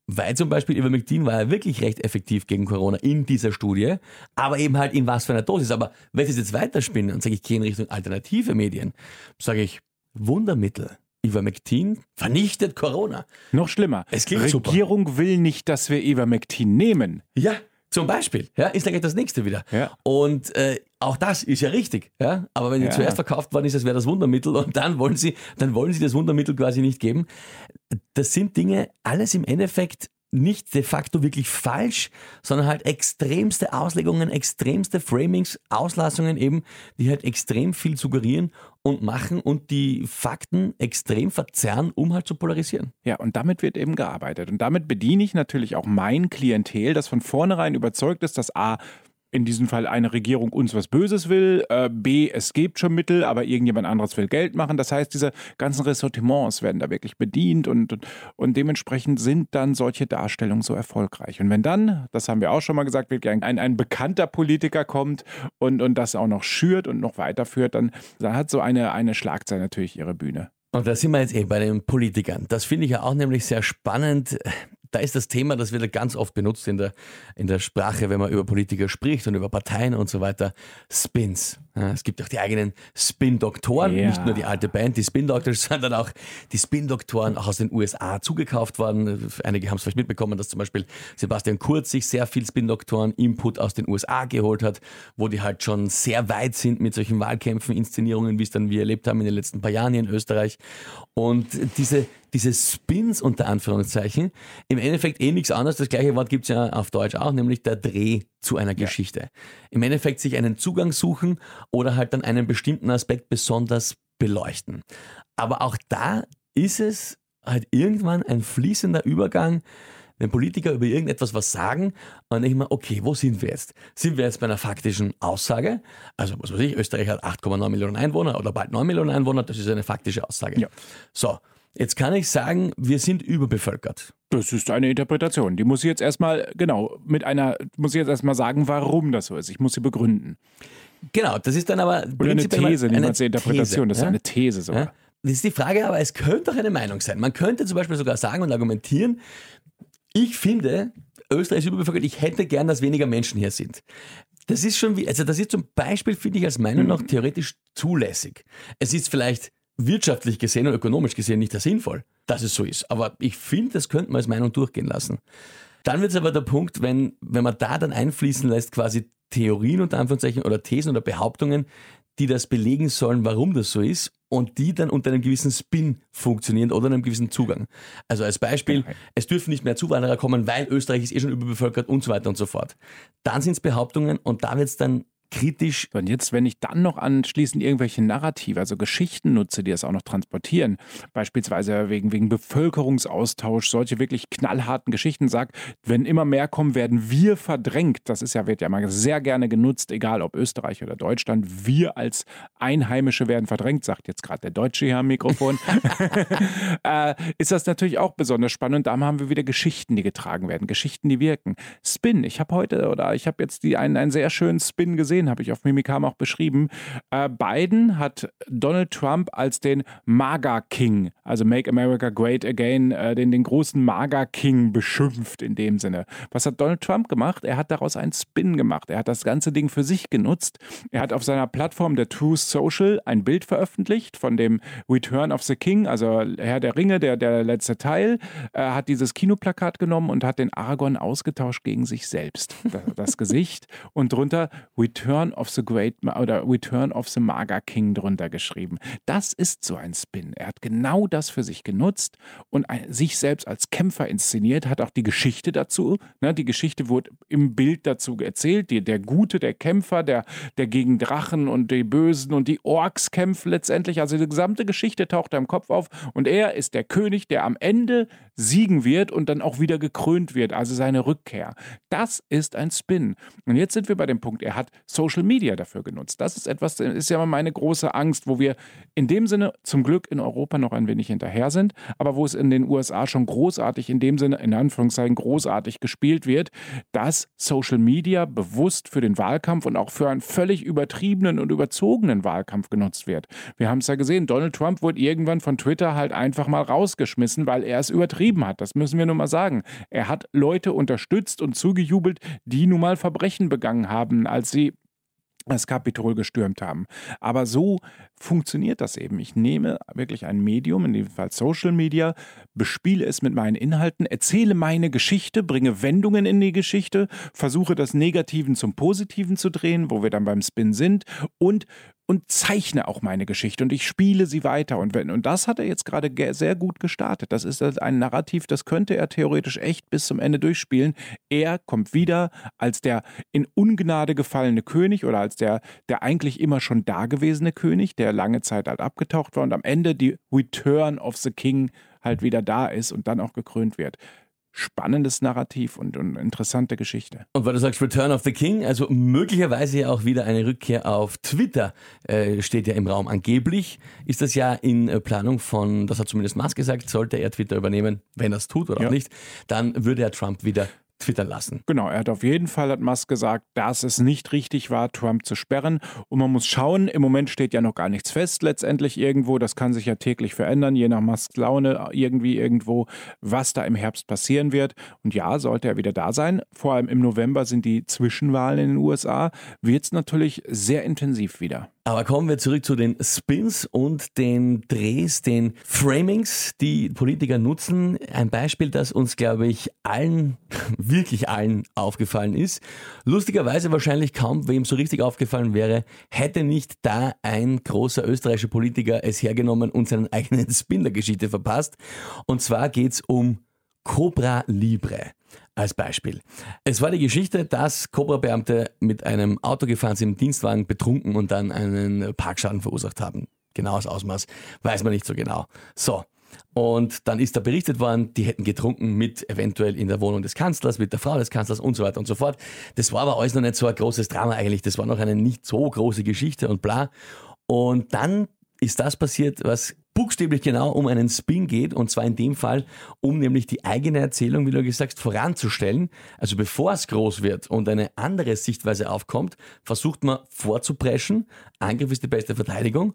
weil zum Beispiel Ivermectin war ja wirklich recht effektiv gegen Corona in dieser Studie, aber eben halt in was für einer Dosis. Aber wenn ich es jetzt weiterspinnen und sage, ich gehe in Richtung alternative Medien, sage ich Wundermittel. Ivermectin vernichtet Corona. Noch schlimmer. Es klingt Regierung super. will nicht, dass wir Ivermectin nehmen. Ja, zum Beispiel, ja, ist gleich das nächste wieder. Ja. Und äh, auch das ist ja richtig, ja. Aber wenn ja. zuerst verkauft worden ist, das wäre das Wundermittel und dann wollen sie, dann wollen sie das Wundermittel quasi nicht geben. Das sind Dinge, alles im Endeffekt nicht de facto wirklich falsch, sondern halt extremste Auslegungen, extremste Framings, Auslassungen eben, die halt extrem viel suggerieren und machen und die Fakten extrem verzerren, um halt zu polarisieren. Ja, und damit wird eben gearbeitet. Und damit bediene ich natürlich auch mein Klientel, das von vornherein überzeugt ist, dass A, in diesem Fall eine Regierung uns was Böses will, äh, B, es gibt schon Mittel, aber irgendjemand anderes will Geld machen. Das heißt, diese ganzen Ressortiments werden da wirklich bedient und, und, und dementsprechend sind dann solche Darstellungen so erfolgreich. Und wenn dann, das haben wir auch schon mal gesagt, wirklich ein, ein, ein bekannter Politiker kommt und, und das auch noch schürt und noch weiterführt, dann, dann hat so eine, eine Schlagzeile natürlich ihre Bühne. Und da sind wir jetzt eh bei den Politikern. Das finde ich ja auch nämlich sehr spannend da ist das Thema, das wird ganz oft benutzt in der, in der Sprache, wenn man über Politiker spricht und über Parteien und so weiter, Spins. Ja, es gibt auch die eigenen Spin-Doktoren, ja. nicht nur die alte Band, die Spin-Doctors, [LAUGHS] sondern auch die Spin-Doktoren, auch aus den USA zugekauft worden. Einige haben es vielleicht mitbekommen, dass zum Beispiel Sebastian Kurz sich sehr viel Spin-Doktoren-Input aus den USA geholt hat, wo die halt schon sehr weit sind mit solchen Wahlkämpfen, Inszenierungen, wie es dann wir erlebt haben in den letzten paar Jahren hier in Österreich. Und diese, diese Spins unter Anführungszeichen, im Endeffekt eh nichts anderes, das gleiche Wort gibt es ja auf Deutsch auch, nämlich der Dreh zu einer Geschichte. Ja. Im Endeffekt sich einen Zugang suchen oder halt dann einen bestimmten Aspekt besonders beleuchten. Aber auch da ist es halt irgendwann ein fließender Übergang, wenn Politiker über irgendetwas was sagen, dann denke ich mir, okay, wo sind wir jetzt? Sind wir jetzt bei einer faktischen Aussage? Also, was weiß ich, Österreich hat 8,9 Millionen Einwohner oder bald 9 Millionen Einwohner, das ist eine faktische Aussage. Ja. So, Jetzt kann ich sagen, wir sind überbevölkert. Das ist eine Interpretation. Die muss ich jetzt erstmal, genau, mit einer, muss ich jetzt erstmal sagen, warum das so ist. Ich muss sie begründen. Genau, das ist dann aber Oder eine These, eine, eine Interpretation, These, das ist ja? eine These sogar. Ja? Das ist die Frage, aber es könnte auch eine Meinung sein. Man könnte zum Beispiel sogar sagen und argumentieren, ich finde, Österreich ist überbevölkert, ich hätte gern, dass weniger Menschen hier sind. Das ist schon wie, also das ist zum Beispiel, finde ich, als Meinung noch theoretisch zulässig. Es ist vielleicht wirtschaftlich gesehen und ökonomisch gesehen nicht sehr sinnvoll, dass es so ist. Aber ich finde, das könnte man als Meinung durchgehen lassen. Dann wird es aber der Punkt, wenn, wenn man da dann einfließen lässt, quasi Theorien unter Anführungszeichen oder Thesen oder Behauptungen, die das belegen sollen, warum das so ist und die dann unter einem gewissen Spin funktionieren oder einem gewissen Zugang. Also als Beispiel, okay. es dürfen nicht mehr Zuwanderer kommen, weil Österreich ist eh schon überbevölkert und so weiter und so fort. Dann sind es Behauptungen und da wird es dann kritisch. Und jetzt, wenn ich dann noch anschließend irgendwelche Narrative, also Geschichten nutze, die das auch noch transportieren, beispielsweise wegen, wegen Bevölkerungsaustausch, solche wirklich knallharten Geschichten sage, wenn immer mehr kommen, werden wir verdrängt. Das ist ja, wird ja immer sehr gerne genutzt, egal ob Österreich oder Deutschland. Wir als Einheimische werden verdrängt, sagt jetzt gerade der Deutsche hier am Mikrofon. [LAUGHS] [LAUGHS] äh, ist das natürlich auch besonders spannend. Und da haben wir wieder Geschichten, die getragen werden, Geschichten, die wirken. Spin. Ich habe heute oder ich habe jetzt die, einen, einen sehr schönen Spin gesehen gesehen, habe ich auf Mimikam auch beschrieben. Äh, Biden hat Donald Trump als den MAGA King, also Make America Great Again, äh, den, den großen MAGA King beschimpft in dem Sinne. Was hat Donald Trump gemacht? Er hat daraus einen Spin gemacht. Er hat das ganze Ding für sich genutzt. Er hat auf seiner Plattform der Truth Social ein Bild veröffentlicht von dem Return of the King, also Herr der Ringe, der, der letzte Teil. Er hat dieses Kinoplakat genommen und hat den Argon ausgetauscht gegen sich selbst. Das, das Gesicht und drunter Return Return of the Great oder Return of the Maga King drunter geschrieben. Das ist so ein Spin. Er hat genau das für sich genutzt und sich selbst als Kämpfer inszeniert, hat auch die Geschichte dazu. Ne, die Geschichte wurde im Bild dazu erzählt. Die, der Gute, der Kämpfer, der, der gegen Drachen und die Bösen und die Orks kämpft letztendlich. Also die gesamte Geschichte taucht da im Kopf auf und er ist der König, der am Ende siegen wird und dann auch wieder gekrönt wird, also seine Rückkehr. Das ist ein Spin. Und jetzt sind wir bei dem Punkt, er hat Social Media dafür genutzt. Das ist etwas, das ist ja meine große Angst, wo wir in dem Sinne zum Glück in Europa noch ein wenig hinterher sind, aber wo es in den USA schon großartig, in dem Sinne, in Anführungszeichen großartig gespielt wird, dass Social Media bewusst für den Wahlkampf und auch für einen völlig übertriebenen und überzogenen Wahlkampf genutzt wird. Wir haben es ja gesehen, Donald Trump wurde irgendwann von Twitter halt einfach mal rausgeschmissen, weil er es übertrieben hat. Das müssen wir nun mal sagen. Er hat Leute unterstützt und zugejubelt, die nun mal Verbrechen begangen haben, als sie das Kapitol gestürmt haben. Aber so funktioniert das eben. Ich nehme wirklich ein Medium, in dem Fall Social Media, bespiele es mit meinen Inhalten, erzähle meine Geschichte, bringe Wendungen in die Geschichte, versuche das Negativen zum Positiven zu drehen, wo wir dann beim Spin sind und und zeichne auch meine Geschichte und ich spiele sie weiter. Und, wenn, und das hat er jetzt gerade sehr gut gestartet. Das ist ein Narrativ, das könnte er theoretisch echt bis zum Ende durchspielen. Er kommt wieder als der in Ungnade gefallene König oder als der, der eigentlich immer schon dagewesene König, der lange Zeit halt abgetaucht war und am Ende die Return of the King halt wieder da ist und dann auch gekrönt wird spannendes Narrativ und, und, interessante Geschichte. Und weil du sagst Return of the King, also möglicherweise ja auch wieder eine Rückkehr auf Twitter äh, steht ja im Raum. Angeblich ist das ja in äh, Planung von, das hat zumindest Musk gesagt, sollte er Twitter übernehmen, wenn er es tut oder ja. auch nicht, dann würde er Trump wieder twittern lassen. Genau, er hat auf jeden Fall, hat Musk gesagt, dass es nicht richtig war, Trump zu sperren. Und man muss schauen, im Moment steht ja noch gar nichts fest letztendlich irgendwo. Das kann sich ja täglich verändern, je nach Musks Laune irgendwie irgendwo, was da im Herbst passieren wird. Und ja, sollte er wieder da sein, vor allem im November sind die Zwischenwahlen in den USA, wird es natürlich sehr intensiv wieder. Aber kommen wir zurück zu den Spins und den Drehs, den Framings, die Politiker nutzen. Ein Beispiel, das uns, glaube ich, allen, [LAUGHS] wirklich allen aufgefallen ist. Lustigerweise wahrscheinlich kaum wem so richtig aufgefallen wäre, hätte nicht da ein großer österreichischer Politiker es hergenommen und seinen eigenen [LAUGHS] Spin der Geschichte verpasst. Und zwar geht es um Cobra Libre als Beispiel. Es war die Geschichte, dass Cobra-Beamte mit einem Auto gefahren sind, im Dienstwagen betrunken und dann einen Parkschaden verursacht haben. Genaues Ausmaß weiß man nicht so genau. So. Und dann ist da berichtet worden, die hätten getrunken mit eventuell in der Wohnung des Kanzlers, mit der Frau des Kanzlers und so weiter und so fort. Das war aber alles noch nicht so ein großes Drama eigentlich. Das war noch eine nicht so große Geschichte und bla. Und dann ist das passiert, was buchstäblich genau um einen Spin geht und zwar in dem Fall, um nämlich die eigene Erzählung, wie du gesagt hast, voranzustellen. Also bevor es groß wird und eine andere Sichtweise aufkommt, versucht man vorzupreschen. Angriff ist die beste Verteidigung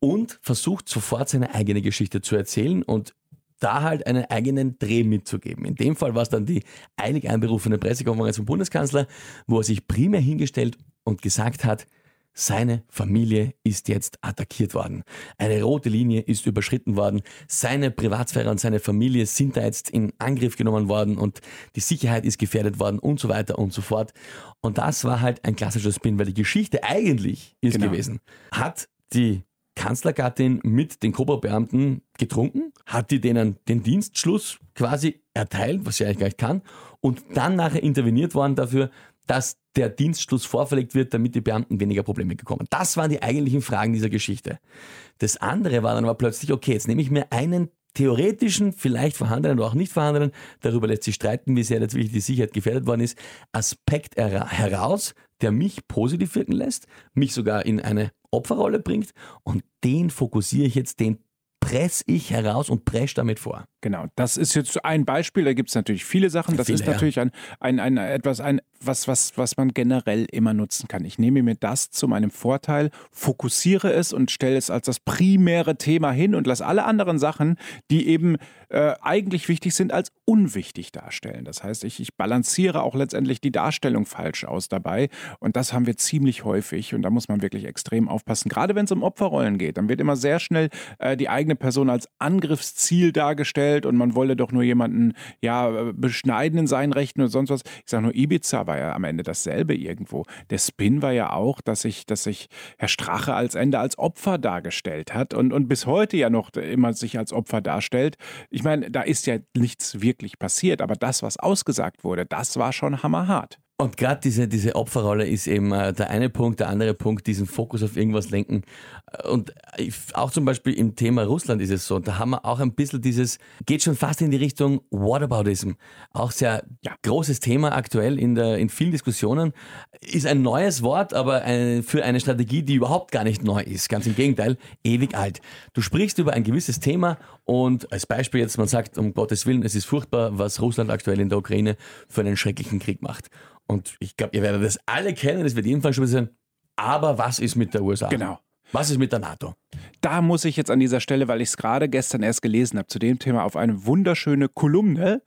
und versucht sofort seine eigene Geschichte zu erzählen und da halt einen eigenen Dreh mitzugeben. In dem Fall war es dann die eilig einberufene Pressekonferenz vom Bundeskanzler, wo er sich primär hingestellt und gesagt hat, seine Familie ist jetzt attackiert worden. Eine rote Linie ist überschritten worden. Seine Privatsphäre und seine Familie sind da jetzt in Angriff genommen worden und die Sicherheit ist gefährdet worden und so weiter und so fort. Und das war halt ein klassischer Spin, weil die Geschichte eigentlich ist genau. gewesen. Hat die Kanzlergattin mit den Cobra-Beamten getrunken, hat die denen den Dienstschluss quasi erteilt, was sie eigentlich gar nicht kann, und dann nachher interveniert worden dafür, dass der Dienstschluss vorverlegt wird, damit die Beamten weniger Probleme bekommen. Das waren die eigentlichen Fragen dieser Geschichte. Das andere war dann aber plötzlich, okay, jetzt nehme ich mir einen theoretischen, vielleicht vorhandenen oder auch nicht vorhandenen, darüber lässt sich streiten, wie sehr jetzt die Sicherheit gefährdet worden ist, Aspekt heraus, der mich positiv wirken lässt, mich sogar in eine Opferrolle bringt und den fokussiere ich jetzt, den presse ich heraus und presche damit vor. Genau, das ist jetzt ein Beispiel, da gibt es natürlich viele Sachen. Das viele, ist natürlich ein, ein, ein, etwas, ein, was, was, was man generell immer nutzen kann. Ich nehme mir das zu meinem Vorteil, fokussiere es und stelle es als das primäre Thema hin und lasse alle anderen Sachen, die eben äh, eigentlich wichtig sind, als unwichtig darstellen. Das heißt, ich, ich balanciere auch letztendlich die Darstellung falsch aus dabei. Und das haben wir ziemlich häufig. Und da muss man wirklich extrem aufpassen. Gerade wenn es um Opferrollen geht, dann wird immer sehr schnell äh, die eigene Person als Angriffsziel dargestellt und man wolle doch nur jemanden ja beschneiden in seinen Rechten und sonst was. Ich sage nur, Ibiza war ja am Ende dasselbe irgendwo. Der Spin war ja auch, dass sich, dass sich Herr Strache als Ende als Opfer dargestellt hat und, und bis heute ja noch immer sich als Opfer darstellt. Ich meine, da ist ja nichts wirklich passiert, aber das, was ausgesagt wurde, das war schon hammerhart. Und gerade diese, diese Opferrolle ist eben äh, der eine Punkt, der andere Punkt, diesen Fokus auf irgendwas lenken. Und auch zum Beispiel im Thema Russland ist es so. Da haben wir auch ein bisschen dieses, geht schon fast in die Richtung Whataboutism. Auch sehr ja. großes Thema aktuell in, der, in vielen Diskussionen. Ist ein neues Wort, aber eine, für eine Strategie, die überhaupt gar nicht neu ist. Ganz im Gegenteil, ewig alt. Du sprichst über ein gewisses Thema und als Beispiel jetzt, man sagt, um Gottes Willen, es ist furchtbar, was Russland aktuell in der Ukraine für einen schrecklichen Krieg macht. Und ich glaube, ihr werdet das alle kennen, das wird jedenfalls schon sein. Aber was ist mit der USA? Genau. Was ist mit der NATO? Da muss ich jetzt an dieser Stelle, weil ich es gerade gestern erst gelesen habe, zu dem Thema auf eine wunderschöne Kolumne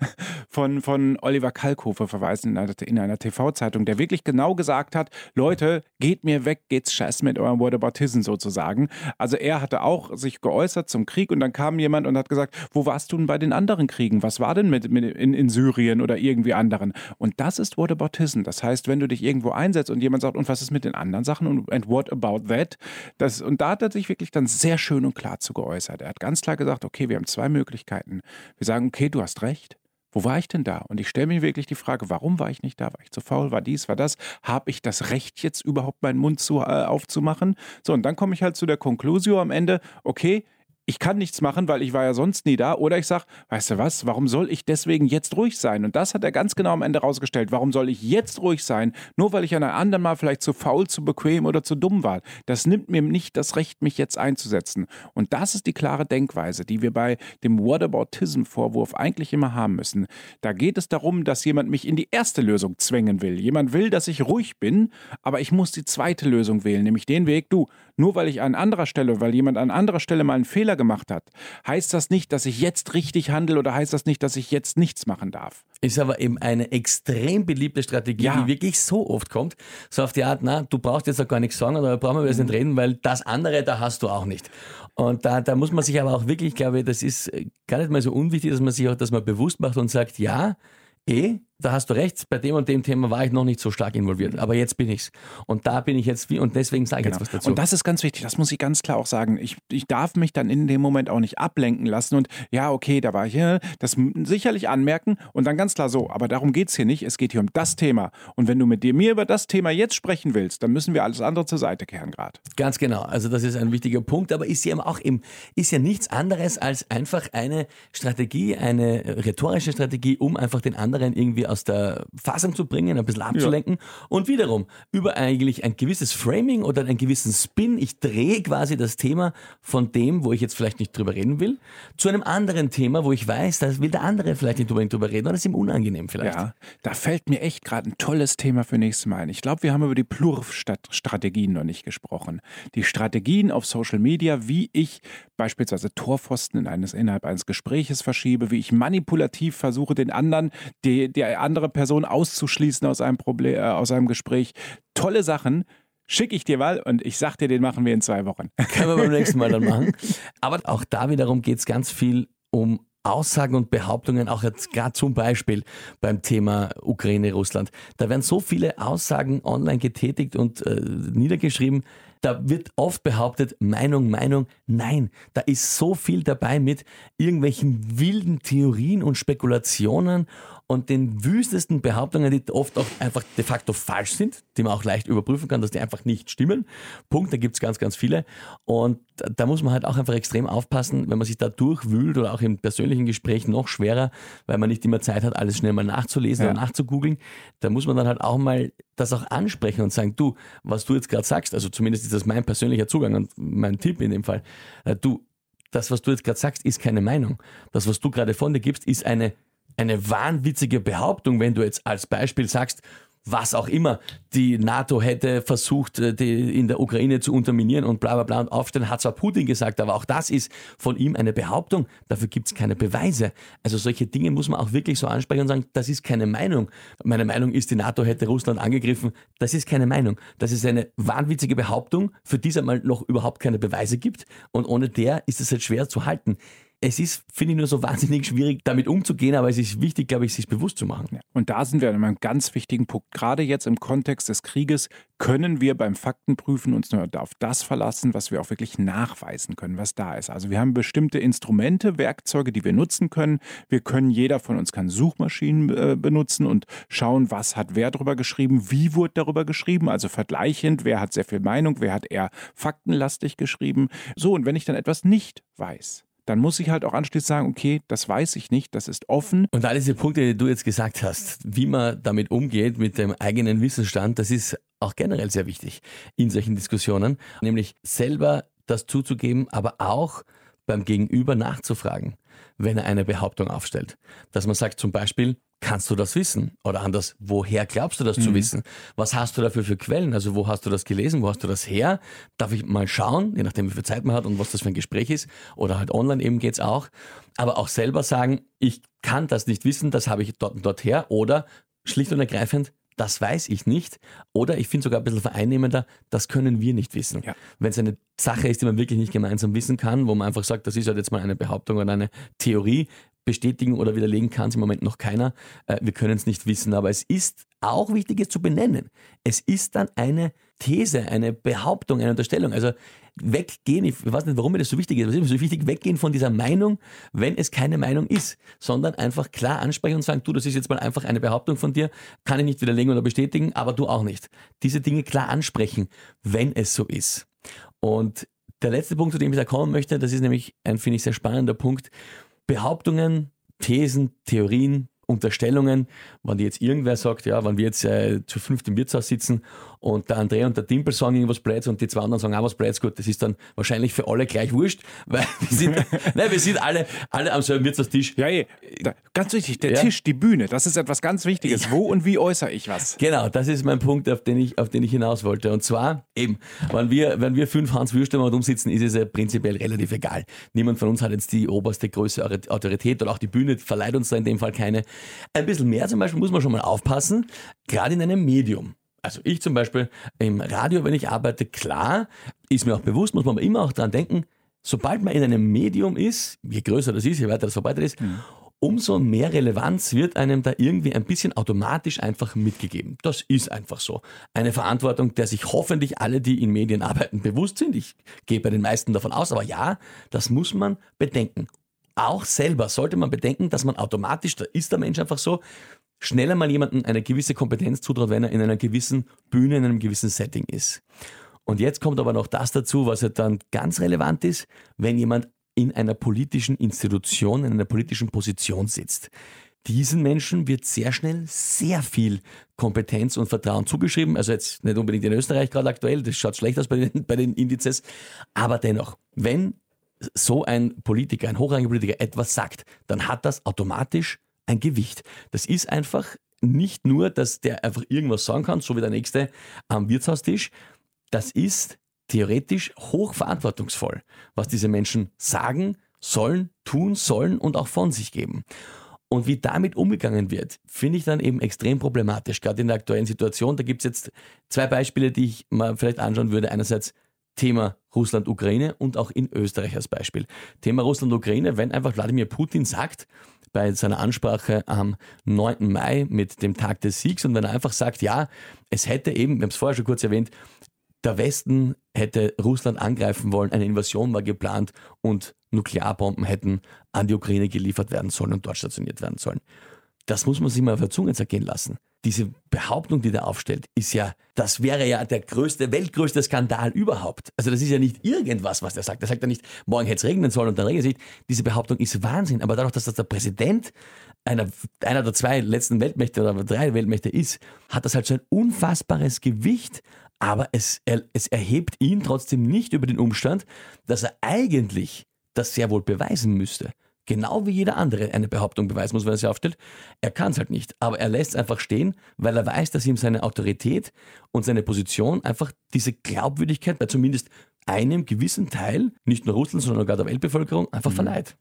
von, von Oliver Kalkofe verweisen in einer, in einer TV-Zeitung, der wirklich genau gesagt hat, Leute, geht mir weg, geht's scheiß mit eurem Whataboutism sozusagen. Also er hatte auch sich geäußert zum Krieg und dann kam jemand und hat gesagt, wo warst du denn bei den anderen Kriegen? Was war denn mit, mit in, in Syrien oder irgendwie anderen? Und das ist Whataboutism. Das heißt, wenn du dich irgendwo einsetzt und jemand sagt, und was ist mit den anderen Sachen und what about that? Das, und da hat er sich wirklich dann sehr schön und klar zu geäußert. Er hat ganz klar gesagt, okay, wir haben zwei Möglichkeiten. Wir sagen, okay, du hast recht. Wo war ich denn da? Und ich stelle mir wirklich die Frage, warum war ich nicht da? War ich zu faul? War dies? War das? Habe ich das Recht jetzt überhaupt meinen Mund zu, äh, aufzumachen? So, und dann komme ich halt zu der Konklusion am Ende, okay, ich kann nichts machen, weil ich war ja sonst nie da. Oder ich sage, weißt du was, warum soll ich deswegen jetzt ruhig sein? Und das hat er ganz genau am Ende rausgestellt. Warum soll ich jetzt ruhig sein, nur weil ich an einem anderen Mal vielleicht zu faul, zu bequem oder zu dumm war? Das nimmt mir nicht das Recht, mich jetzt einzusetzen. Und das ist die klare Denkweise, die wir bei dem Whataboutism-Vorwurf eigentlich immer haben müssen. Da geht es darum, dass jemand mich in die erste Lösung zwängen will. Jemand will, dass ich ruhig bin, aber ich muss die zweite Lösung wählen, nämlich den Weg, du, nur weil ich an anderer Stelle, weil jemand an anderer Stelle mal einen Fehler gemacht hat, heißt das nicht, dass ich jetzt richtig handle oder heißt das nicht, dass ich jetzt nichts machen darf. Ist aber eben eine extrem beliebte Strategie, Ja. die wirklich so oft kommt. So auf die Art, na, du brauchst jetzt auch gar nichts sagen oder da brauchen wir jetzt nicht reden, weil das andere, da hast du auch nicht. Und da, da muss man sich aber auch wirklich, glaube ich, das ist äh, gar nicht mal so unwichtig, dass man sich auch das mal bewusst macht und sagt, ja, eh, da hast du recht, bei dem und dem Thema war ich noch nicht so stark involviert, aber jetzt bin ich's. Und da bin ich jetzt wie, und deswegen sage ich jetzt was dazu. Genau. Und das ist ganz wichtig, das muss ich ganz klar auch sagen. Ich, ich darf mich dann in dem Moment auch nicht ablenken lassen und ja, okay, da war ich hier, das m- sicherlich anmerken und dann ganz klar so, aber darum geht es hier nicht, es geht hier um das Thema. Und wenn du mit dir, mir über das Thema jetzt sprechen willst, dann müssen wir alles andere zur Seite kehren gerade. Ganz genau. Also das ist ein wichtiger Punkt, aber ist ja eben auch eben, ist ja nichts anderes als einfach eine Strategie, eine rhetorische Strategie, um einfach den anderen irgendwie aus der Fassung zu bringen, ein bisschen abzulenken und wiederum über eigentlich ein gewisses Framing oder einen gewissen Spin, ich drehe quasi das Thema von dem, wo ich jetzt vielleicht nicht drüber reden will, zu einem anderen Thema, wo ich weiß, da will der andere vielleicht nicht unbedingt drüber reden oder ist ihm unangenehm vielleicht. Ja, da fällt mir echt gerade ein tolles Thema für nächstes Mal ein. Ich glaube, wir haben über die Plurf-Strategien noch nicht gesprochen. Die Strategien auf Social Media, wie ich beispielsweise Torpfosten in eines, innerhalb eines Gespräches verschiebe, wie ich manipulativ versuche, den anderen, die andere Person auszuschließen aus einem, Problem, äh, aus einem Gespräch. Tolle Sachen. Schicke ich dir mal und ich sag dir, den machen wir in zwei Wochen. Können wir beim [LAUGHS] nächsten Mal dann machen. Aber auch da wiederum geht es ganz viel um Aussagen und Behauptungen, auch jetzt gerade zum Beispiel beim Thema Ukraine, Russland. Da werden so viele Aussagen online getätigt und äh, niedergeschrieben. Da wird oft behauptet, Meinung, Meinung. Nein, da ist so viel dabei mit irgendwelchen wilden Theorien und Spekulationen und den wüstesten Behauptungen, die oft auch einfach de facto falsch sind, die man auch leicht überprüfen kann, dass die einfach nicht stimmen. Punkt, da gibt es ganz, ganz viele. Und da- muss man halt auch einfach extrem aufpassen, wenn man sich da durchwühlt oder auch im persönlichen Gespräch noch schwerer, weil man nicht immer Zeit hat, alles schnell mal nachzulesen Ja. oder nachzugoogeln. Da muss man dann halt auch mal das auch ansprechen und sagen, du, was du jetzt gerade sagst, also zumindest ist das mein persönlicher Zugang und mein Tipp in dem Fall, äh, du, das, was du jetzt gerade sagst, ist keine Meinung. Das, was du gerade von dir gibst, ist eine, eine wahnwitzige Behauptung, wenn du jetzt als Beispiel sagst, was auch immer, die NATO hätte versucht, äh, die in der Ukraine zu unterminieren und bla bla bla und aufstellen, hat zwar Putin gesagt, aber auch das ist von ihm eine Behauptung, dafür gibt es keine Beweise. Also solche Dinge muss man auch wirklich so ansprechen und sagen, das ist keine Meinung. Meine Meinung ist, die NATO hätte Russland angegriffen, das ist keine Meinung. Das ist eine wahnwitzige Behauptung, für die es einmal noch überhaupt keine Beweise gibt und ohne der ist es halt schwer zu halten. Es ist, finde ich, nur so [LAUGHS] wahnsinnig schwierig, damit umzugehen, aber es ist wichtig, glaube ich, sich bewusst zu machen. Und da sind wir an einem ganz wichtigen Punkt. Gerade jetzt im Kontext des Krieges können wir beim Faktenprüfen uns nur auf das verlassen, was wir auch wirklich nachweisen können, was da ist. Also wir haben bestimmte Instrumente, Werkzeuge, die wir nutzen können. Wir können, jeder von uns kann Suchmaschinen äh, benutzen und schauen, was hat wer darüber geschrieben, wie wurde darüber geschrieben, also vergleichend, wer hat sehr viel Meinung, wer hat eher faktenlastig geschrieben. So, und wenn ich dann etwas nicht weiß, dann muss ich halt auch anschließend sagen, okay, das weiß ich nicht, das ist offen. Und all diese Punkte, die du jetzt gesagt hast, wie man damit umgeht, mit dem eigenen Wissensstand, das ist auch generell sehr wichtig in solchen Diskussionen, nämlich selber das zuzugeben, aber auch beim Gegenüber nachzufragen. Wenn er eine Behauptung aufstellt. Dass man sagt zum Beispiel, kannst du das wissen? Oder anders, woher glaubst du das zu wissen? Was hast du dafür für Quellen? Also wo hast du das gelesen? Wo hast du das her? Darf ich mal schauen, je nachdem wie viel Zeit man hat und was das für ein Gespräch ist? Oder halt online eben geht's auch. Aber auch selber sagen, ich kann das nicht wissen, das habe ich dort und dort her. Oder schlicht und ergreifend, das weiß ich nicht. Oder ich finde sogar ein bisschen vereinnehmender, das können wir nicht wissen. Ja. Wenn es eine Sache ist, die man wirklich nicht gemeinsam wissen kann, wo man einfach sagt, das ist halt jetzt mal eine Behauptung oder eine Theorie, bestätigen oder widerlegen kann es im Moment noch keiner. Äh, wir können es nicht wissen, aber es ist auch wichtig, es zu benennen. Es ist dann eine These, eine Behauptung, eine Unterstellung. Also weggehen, ich weiß nicht, warum mir das so wichtig ist, aber es ist so wichtig, weggehen von dieser Meinung, wenn es keine Meinung ist, sondern einfach klar ansprechen und sagen, du, das ist jetzt mal einfach eine Behauptung von dir, kann ich nicht widerlegen oder bestätigen, aber du auch nicht. Diese Dinge klar ansprechen, wenn es so ist. Und der letzte Punkt, zu dem ich da kommen möchte, das ist nämlich ein, finde ich, sehr spannender Punkt. Behauptungen, Thesen, Theorien, Unterstellungen, wenn die jetzt irgendwer sagt, ja, wenn wir jetzt äh, zu fünft im Wirtshaus sitzen und der André und der Dimpel sagen irgendwas Blöds und die zwei anderen sagen auch was Blöds, gut, das ist dann wahrscheinlich für alle gleich wurscht, [LAUGHS] weil wir sind, [LAUGHS] nein, wir sind alle, alle am selben Wirtshaustisch. Ja, eh. Da, ganz wichtig, der Ja. Tisch, die Bühne, das ist etwas ganz Wichtiges. Wo und wie äußere ich was? Genau, das ist mein Punkt, auf den ich, auf den ich hinaus wollte. Und zwar eben, wenn wir, wenn wir fünf Hans Würste mal umsitzen, ist es ja prinzipiell relativ egal. Niemand von uns hat jetzt die oberste größte Autorität oder auch die Bühne verleiht uns da in dem Fall keine. Ein bisschen mehr zum Beispiel muss man schon mal aufpassen, gerade in einem Medium. Also ich zum Beispiel im Radio, wenn ich arbeite, klar, ist mir auch bewusst, muss man immer auch dran denken, sobald man in einem Medium ist, je größer das ist, je weiter das verbreitet ist, umso mehr Relevanz wird einem da irgendwie ein bisschen automatisch einfach mitgegeben. Das ist einfach so. Eine Verantwortung, der sich hoffentlich alle, die in Medien arbeiten, bewusst sind. Ich gehe bei den meisten davon aus, aber ja, das muss man bedenken. Auch selber sollte man bedenken, dass man automatisch, da ist der Mensch einfach so, schneller mal jemandem eine gewisse Kompetenz zutraut, wenn er in einer gewissen Bühne, in einem gewissen Setting ist. Und jetzt kommt aber noch das dazu, was ja dann ganz relevant ist, wenn jemand in einer politischen Institution, in einer politischen Position sitzt. Diesen Menschen wird sehr schnell sehr viel Kompetenz und Vertrauen zugeschrieben. Also jetzt nicht unbedingt in Österreich gerade aktuell, das schaut schlecht aus bei den, bei den Indizes. Aber dennoch, wenn so ein Politiker, ein hochrangiger Politiker etwas sagt, dann hat das automatisch ein Gewicht. Das ist einfach nicht nur, dass der einfach irgendwas sagen kann, so wie der Nächste am Wirtshaustisch. Das ist theoretisch hochverantwortungsvoll, was diese Menschen sagen, sollen, tun sollen und auch von sich geben. Und wie damit umgegangen wird, finde ich dann eben extrem problematisch, gerade in der aktuellen Situation. Da gibt es jetzt zwei Beispiele, die ich mal vielleicht anschauen würde. Einerseits Thema Russland-Ukraine und auch in Österreich als Beispiel. Thema Russland-Ukraine, wenn einfach Wladimir Putin sagt, bei seiner Ansprache am 9. Mai mit dem Tag des Siegs und wenn er einfach sagt, ja, es hätte eben, wir haben es vorher schon kurz erwähnt, der Westen hätte Russland angreifen wollen, eine Invasion war geplant und Nuklearbomben hätten an die Ukraine geliefert werden sollen und dort stationiert werden sollen. Das muss man sich mal auf der Zunge zergehen lassen. Diese Behauptung, die der aufstellt, ist ja, das wäre ja der größte, weltgrößte Skandal überhaupt. Also das ist ja nicht irgendwas, was der sagt. Der sagt ja nicht, morgen hätte es regnen sollen und dann regnet es nicht. Diese Behauptung ist Wahnsinn. Aber dadurch, dass das der Präsident einer, einer der zwei letzten Weltmächte oder drei Weltmächte ist, hat das halt so ein unfassbares Gewicht. Aber es, er, es erhebt ihn trotzdem nicht über den Umstand, dass er eigentlich das sehr wohl beweisen müsste. Genau wie jeder andere eine Behauptung beweisen muss, wenn er sie aufstellt. Er kann es halt nicht. Aber er lässt es einfach stehen, weil er weiß, dass ihm seine Autorität und seine Position einfach diese Glaubwürdigkeit bei zumindest einem gewissen Teil, nicht nur Russlands, sondern sogar der Weltbevölkerung, einfach verleiht.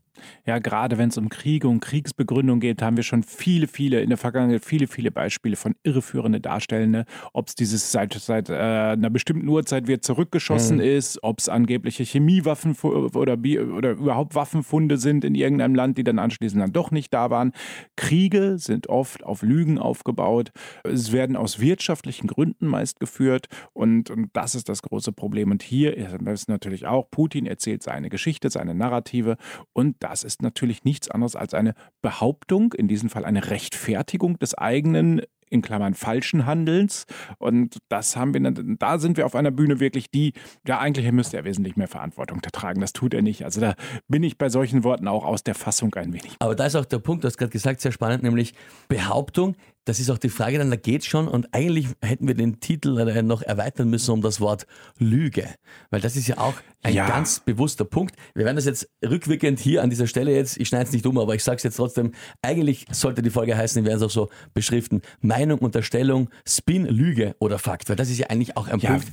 Ja, gerade wenn es um Kriege und Kriegsbegründung geht, haben wir schon viele, viele in der Vergangenheit viele, viele Beispiele von irreführende Darstellende. Ob es dieses seit, seit äh, einer bestimmten Uhrzeit wird zurückgeschossen ist, ob es angebliche Chemiewaffen oder, oder überhaupt Waffenfunde sind in irgendeinem Land, die dann anschließend dann doch nicht da waren. Kriege sind oft auf Lügen aufgebaut. Es werden aus wirtschaftlichen Gründen meist geführt und, und das ist das große Problem. Und hier ist natürlich auch, Putin erzählt seine Geschichte, seine Narrative und das ist natürlich nichts anderes als eine Behauptung, in diesem Fall eine Rechtfertigung des eigenen in Klammern falschen Handelns. Und das haben wir, da sind wir auf einer Bühne wirklich die, ja, eigentlich müsste er wesentlich mehr Verantwortung tragen. Das tut er nicht. Also da bin ich bei solchen Worten auch aus der Fassung ein wenig. Aber da ist auch der Punkt, du hast gerade gesagt, sehr spannend, nämlich Behauptung, das ist auch die Frage, dann da geht's schon und eigentlich hätten wir den Titel äh, noch erweitern müssen um das Wort Lüge, weil das ist ja auch ein Ja. ganz bewusster Punkt. Wir werden das jetzt rückwirkend hier an dieser Stelle jetzt, ich schneide es nicht um, aber ich sage es jetzt trotzdem, eigentlich sollte die Folge heißen, wir werden es auch so beschriften, Meinung, Unterstellung, Spin, Lüge oder Fakt, weil das ist ja eigentlich auch ein Ja. Punkt,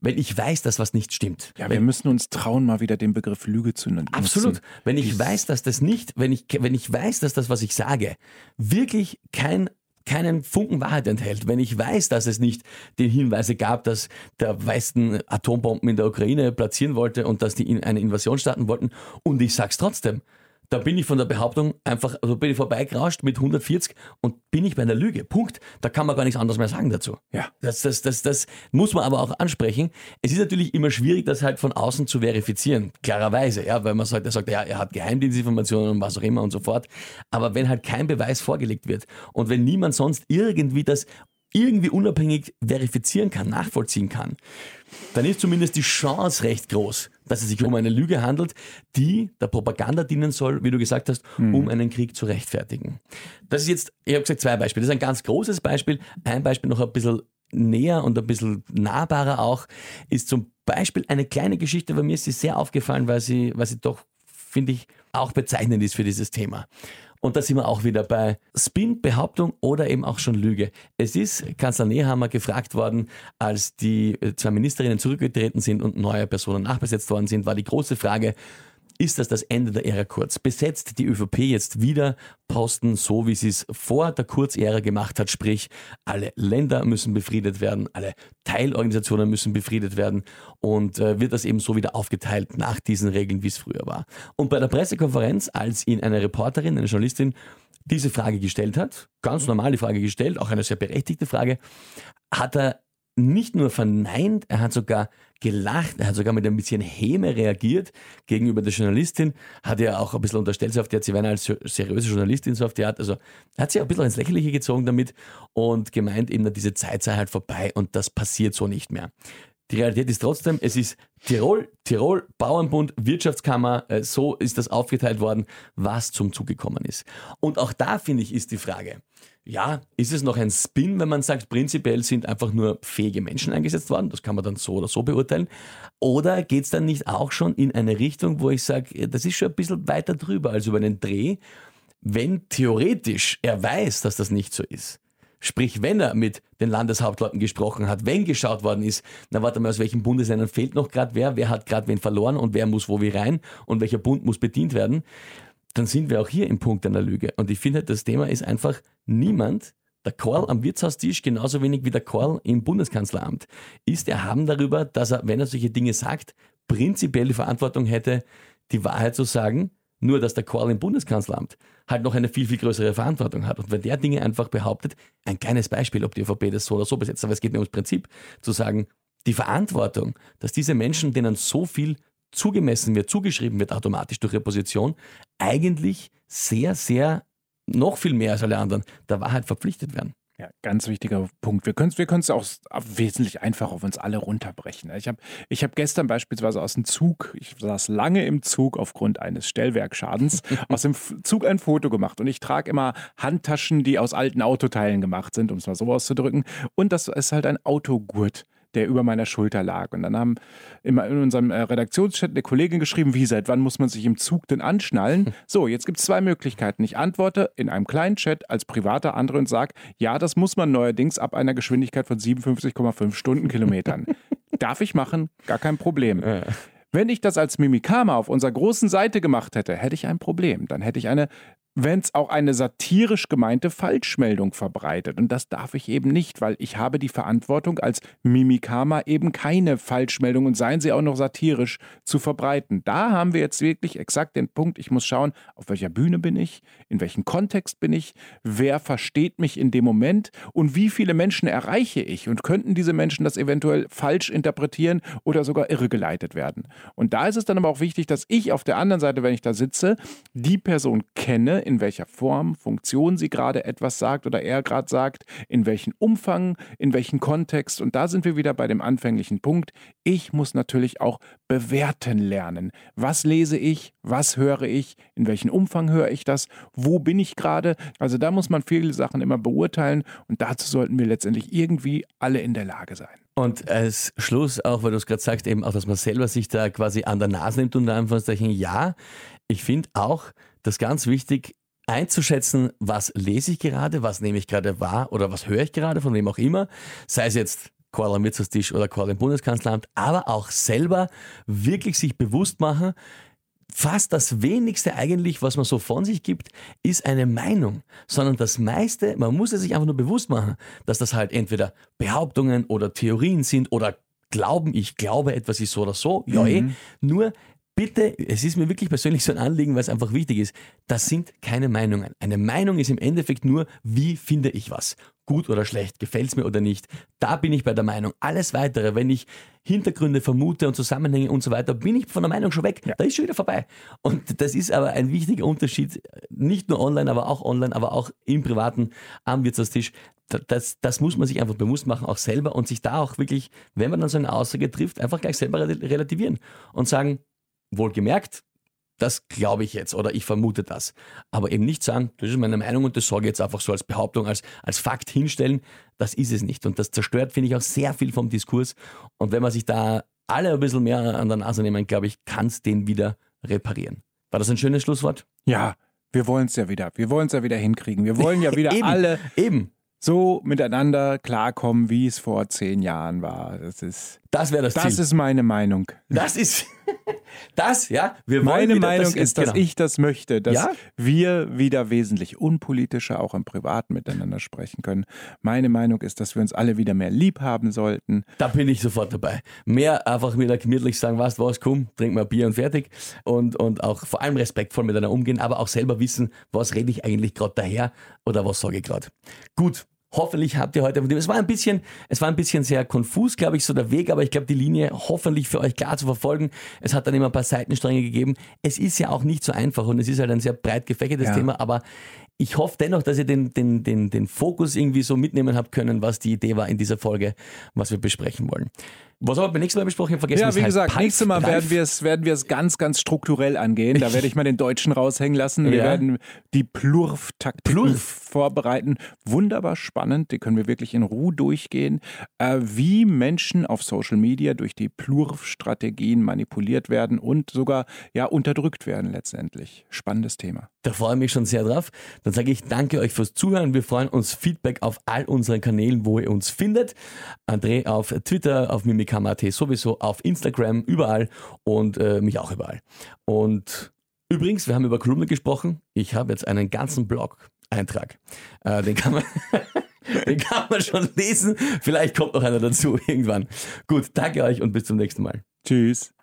wenn ich weiß, dass was nicht stimmt. Ja, wenn, wir müssen uns trauen, mal wieder den Begriff Lüge zu nutzen. Absolut. Wenn ich weiß, dass das nicht, wenn ich, wenn ich weiß, dass das, was ich sage, wirklich kein keinen Funken Wahrheit enthält, wenn ich weiß, dass es nicht die Hinweise gab, dass der Westen Atombomben in der Ukraine platzieren wollte und dass die in eine Invasion starten wollten. Und ich sag's trotzdem, da bin ich von der Behauptung einfach, also bin ich vorbeigerauscht mit 140 und bin ich bei einer Lüge. Punkt. Da kann man gar nichts anderes mehr sagen dazu. Ja. Das, das, das, das muss man aber auch ansprechen. Es ist natürlich immer schwierig, das halt von außen zu verifizieren, klarerweise, ja, weil man sagt, er sagt, ja, er hat Geheimdienstinformationen und was auch immer und so fort. Aber wenn halt kein Beweis vorgelegt wird und wenn niemand sonst irgendwie das irgendwie unabhängig verifizieren kann, nachvollziehen kann, dann ist zumindest die Chance recht groß, dass es sich um eine Lüge handelt, die der Propaganda dienen soll, wie du gesagt hast, um einen Krieg zu rechtfertigen. Das ist jetzt, ich habe gesagt, zwei Beispiele. Das ist ein ganz großes Beispiel. Ein Beispiel noch ein bisschen näher und ein bisschen nahbarer auch, ist zum Beispiel eine kleine Geschichte, bei mir ist sie sehr aufgefallen, weil sie, weil sie doch, finde ich, auch bezeichnend ist für dieses Thema. Und da sind wir auch wieder bei Spin, Behauptung oder eben auch schon Lüge. Es ist Kanzler Nehammer gefragt worden, als die äh, zwei Ministerinnen zurückgetreten sind und neue Personen nachbesetzt worden sind, war die große Frage, ist das das Ende der Ära Kurz? Besetzt die ÖVP jetzt wieder Posten so, wie sie es vor der Kurz-Ära gemacht hat, sprich, alle Länder müssen befriedet werden, alle Teilorganisationen müssen befriedet werden und äh, wird das eben so wieder aufgeteilt nach diesen Regeln, wie es früher war. Und bei der Pressekonferenz, als ihn eine Reporterin, eine Journalistin diese Frage gestellt hat, ganz normal die Frage gestellt, auch eine sehr berechtigte Frage, hat er nicht nur verneint, er hat sogar gelacht, er hat sogar mit ein bisschen Häme reagiert gegenüber der Journalistin, hat ja auch ein bisschen unterstellt, so auf die Art, sie als seriöse Journalistin, so auf die Art, also hat sich auch ein bisschen ins Lächerliche gezogen damit und gemeint eben, diese Zeit sei halt vorbei und das passiert so nicht mehr. Die Realität ist trotzdem, es ist Tirol, Tirol, Bauernbund, Wirtschaftskammer, äh, so ist das aufgeteilt worden, was zum Zug gekommen ist. Und auch da, finde ich, ist die Frage, ja, ist es noch ein Spin, wenn man sagt, prinzipiell sind einfach nur fähige Menschen eingesetzt worden? Das kann man dann so oder so beurteilen. Oder geht es dann nicht auch schon in eine Richtung, wo ich sage, das ist schon ein bisschen weiter drüber als über einen Dreh, wenn theoretisch er weiß, dass das nicht so ist? Sprich, wenn er mit den Landeshauptleuten gesprochen hat, wenn geschaut worden ist, na warte mal, aus welchen Bundesländern fehlt noch gerade wer, wer hat gerade wen verloren und wer muss wo wie rein und welcher Bund muss bedient werden, dann sind wir auch hier im Punkt einer Lüge. Und ich finde, das Thema ist einfach niemand, der Korl am Wirtshaustisch, genauso wenig wie der Korl im Bundeskanzleramt, ist erhaben darüber, dass er, wenn er solche Dinge sagt, prinzipiell die Verantwortung hätte, die Wahrheit zu sagen, nur dass der Korl im Bundeskanzleramt halt noch eine viel, viel größere Verantwortung hat. Und wenn der Dinge einfach behauptet, ein kleines Beispiel, ob die ÖVP das so oder so besetzt, aber es geht mir ums Prinzip, zu sagen, die Verantwortung, dass diese Menschen, denen so viel zugemessen wird, zugeschrieben wird automatisch durch ihre Position, eigentlich sehr, sehr, noch viel mehr als alle anderen, der Wahrheit verpflichtet werden. Ja, ganz wichtiger Punkt. Wir können es wir können's auch wesentlich einfach auf uns alle runterbrechen. Ich habe ich hab gestern beispielsweise aus dem Zug, ich saß lange im Zug aufgrund eines Stellwerkschadens, [LAUGHS] aus dem Zug ein Foto gemacht. Und ich trage immer Handtaschen, die aus alten Autoteilen gemacht sind, um es mal so auszudrücken. Und das ist halt ein Autogurt der über meiner Schulter lag. Und dann haben immer in unserem äh, Redaktionschat eine Kollegin geschrieben, wie, seit wann muss man sich im Zug denn anschnallen? [LAUGHS] So, jetzt gibt es zwei Möglichkeiten. Ich antworte in einem kleinen Chat als privater andere und sage, ja, das muss man neuerdings ab einer Geschwindigkeit von 57,5 Stundenkilometern. [LAUGHS] Darf ich machen, gar kein Problem. Wenn ich das als Mimikama auf unserer großen Seite gemacht hätte, hätte ich ein Problem. Dann hätte ich eine, wenn es auch eine satirisch gemeinte Falschmeldung verbreitet. Und das darf ich eben nicht, weil ich habe die Verantwortung als Mimikama eben keine Falschmeldung und seien sie auch noch satirisch zu verbreiten. Da haben wir jetzt wirklich exakt den Punkt, ich muss schauen, auf welcher Bühne bin ich, in welchem Kontext bin ich, wer versteht mich in dem Moment und wie viele Menschen erreiche ich und könnten diese Menschen das eventuell falsch interpretieren oder sogar irregeleitet werden. Und da ist es dann aber auch wichtig, dass ich auf der anderen Seite, wenn ich da sitze, die Person kenne, in welcher Form, Funktion sie gerade etwas sagt oder er gerade sagt, in welchem Umfang, in welchem Kontext. Und da sind wir wieder bei dem anfänglichen Punkt. Ich muss natürlich auch bewerten lernen. Was lese ich? Was höre ich? In welchem Umfang höre ich das? Wo bin ich gerade? Also da muss man viele Sachen immer beurteilen und dazu sollten wir letztendlich irgendwie alle in der Lage sein. Und als Schluss auch, weil du es gerade sagst, eben auch, dass man selber sich da quasi an der Nase nimmt, unter Anführungszeichen, ja, ich finde auch, das ganz wichtig, einzuschätzen, was lese ich gerade, was nehme ich gerade wahr oder was höre ich gerade, von wem auch immer, sei es jetzt Call am Wirtshaustisch oder Call im Bundeskanzleramt, aber auch selber wirklich sich bewusst machen, fast das wenigste eigentlich, was man so von sich gibt, ist eine Meinung, sondern das meiste, man muss es sich einfach nur bewusst machen, dass das halt entweder Behauptungen oder Theorien sind oder Glauben, ich glaube, etwas ist so oder so, ja eh, mhm. nur bitte, es ist mir wirklich persönlich so ein Anliegen, weil es einfach wichtig ist, das sind keine Meinungen. Eine Meinung ist im Endeffekt nur, wie finde ich was? Gut oder schlecht, gefällt es mir oder nicht? Da bin ich bei der Meinung. Alles weitere, wenn ich Hintergründe vermute und Zusammenhänge und so weiter, bin ich von der Meinung schon weg. Ja. Da ist schon wieder vorbei. Und das ist aber ein wichtiger Unterschied, nicht nur online, aber auch online, aber auch im Privaten am Wirtshaustisch. Das, das muss man sich einfach bewusst machen, auch selber und sich da auch wirklich, wenn man dann so eine Aussage trifft, einfach gleich selber relativieren und sagen, Wohlgemerkt, das glaube ich jetzt oder ich vermute das. Aber eben nicht sagen, das ist meine Meinung und das sage ich jetzt einfach so als Behauptung, als, als Fakt hinstellen, das ist es nicht. Und das zerstört, finde ich, auch sehr viel vom Diskurs. Und wenn man sich da alle ein bisschen mehr an der Nase nehmen, glaube ich, kann es den wieder reparieren. War das ein schönes Schlusswort? Ja, wir wollen es ja wieder. Wir wollen es ja wieder hinkriegen. Wir wollen ja wieder [LAUGHS] eben, alle eben so miteinander klarkommen, wie es vor zehn Jahren war. Das ist das wäre das, das Ziel. Das ist meine Meinung. Das ist [LAUGHS] das, ja. Wir meine Meinung das, ist, dass genau. ich das möchte, dass ja? wir wieder wesentlich unpolitischer auch im Privaten miteinander sprechen können. Meine Meinung ist, dass wir uns alle wieder mehr lieb haben sollten. Da bin ich sofort dabei. Mehr einfach wieder gemütlich sagen, was, was, komm, trink mal Bier und fertig. Und, und auch vor allem respektvoll miteinander umgehen, aber auch selber wissen, was rede ich eigentlich gerade daher oder was sage ich gerade. Gut, Hoffentlich habt ihr heute, es war ein bisschen, es war ein bisschen sehr konfus, glaube ich, so der Weg, aber ich glaube, die Linie hoffentlich für euch klar zu verfolgen. Es hat dann immer ein paar Seitenstränge gegeben. Es ist ja auch nicht so einfach und es ist halt ein sehr breit gefächertes ja. Thema, aber ich hoffe dennoch, dass ihr den, den, den, den Fokus irgendwie so mitnehmen habt können, was die Idee war in dieser Folge, was wir besprechen wollen. Was haben wir beim nächsten Mal besprochen? Ich vergessen, ja, wie gesagt, heißt. nächstes Mal werden wir es werden wir es ganz, ganz strukturell angehen. Da werde ich mal den Deutschen raushängen lassen. Wir ja. werden die Plurf-Taktiken Plurf. vorbereiten. Wunderbar spannend. Die können wir wirklich in Ruhe durchgehen. Äh, wie Menschen auf Social Media durch die Plurf-Strategien manipuliert werden und sogar ja unterdrückt werden letztendlich. Spannendes Thema. Da freue ich mich schon sehr drauf. Dann sage ich danke euch fürs Zuhören. Wir freuen uns Feedback auf all unseren Kanälen, wo ihr uns findet. André auf Twitter, auf Mimik Kamate sowieso auf Instagram, überall und äh, mich auch überall. Und übrigens, wir haben über Kolumne gesprochen. Ich habe jetzt einen ganzen Blog-Eintrag. Äh, den kann man. [LAUGHS] Den kann man schon lesen. Vielleicht kommt noch einer dazu [LAUGHS] irgendwann. Gut, danke euch und bis zum nächsten Mal. Tschüss.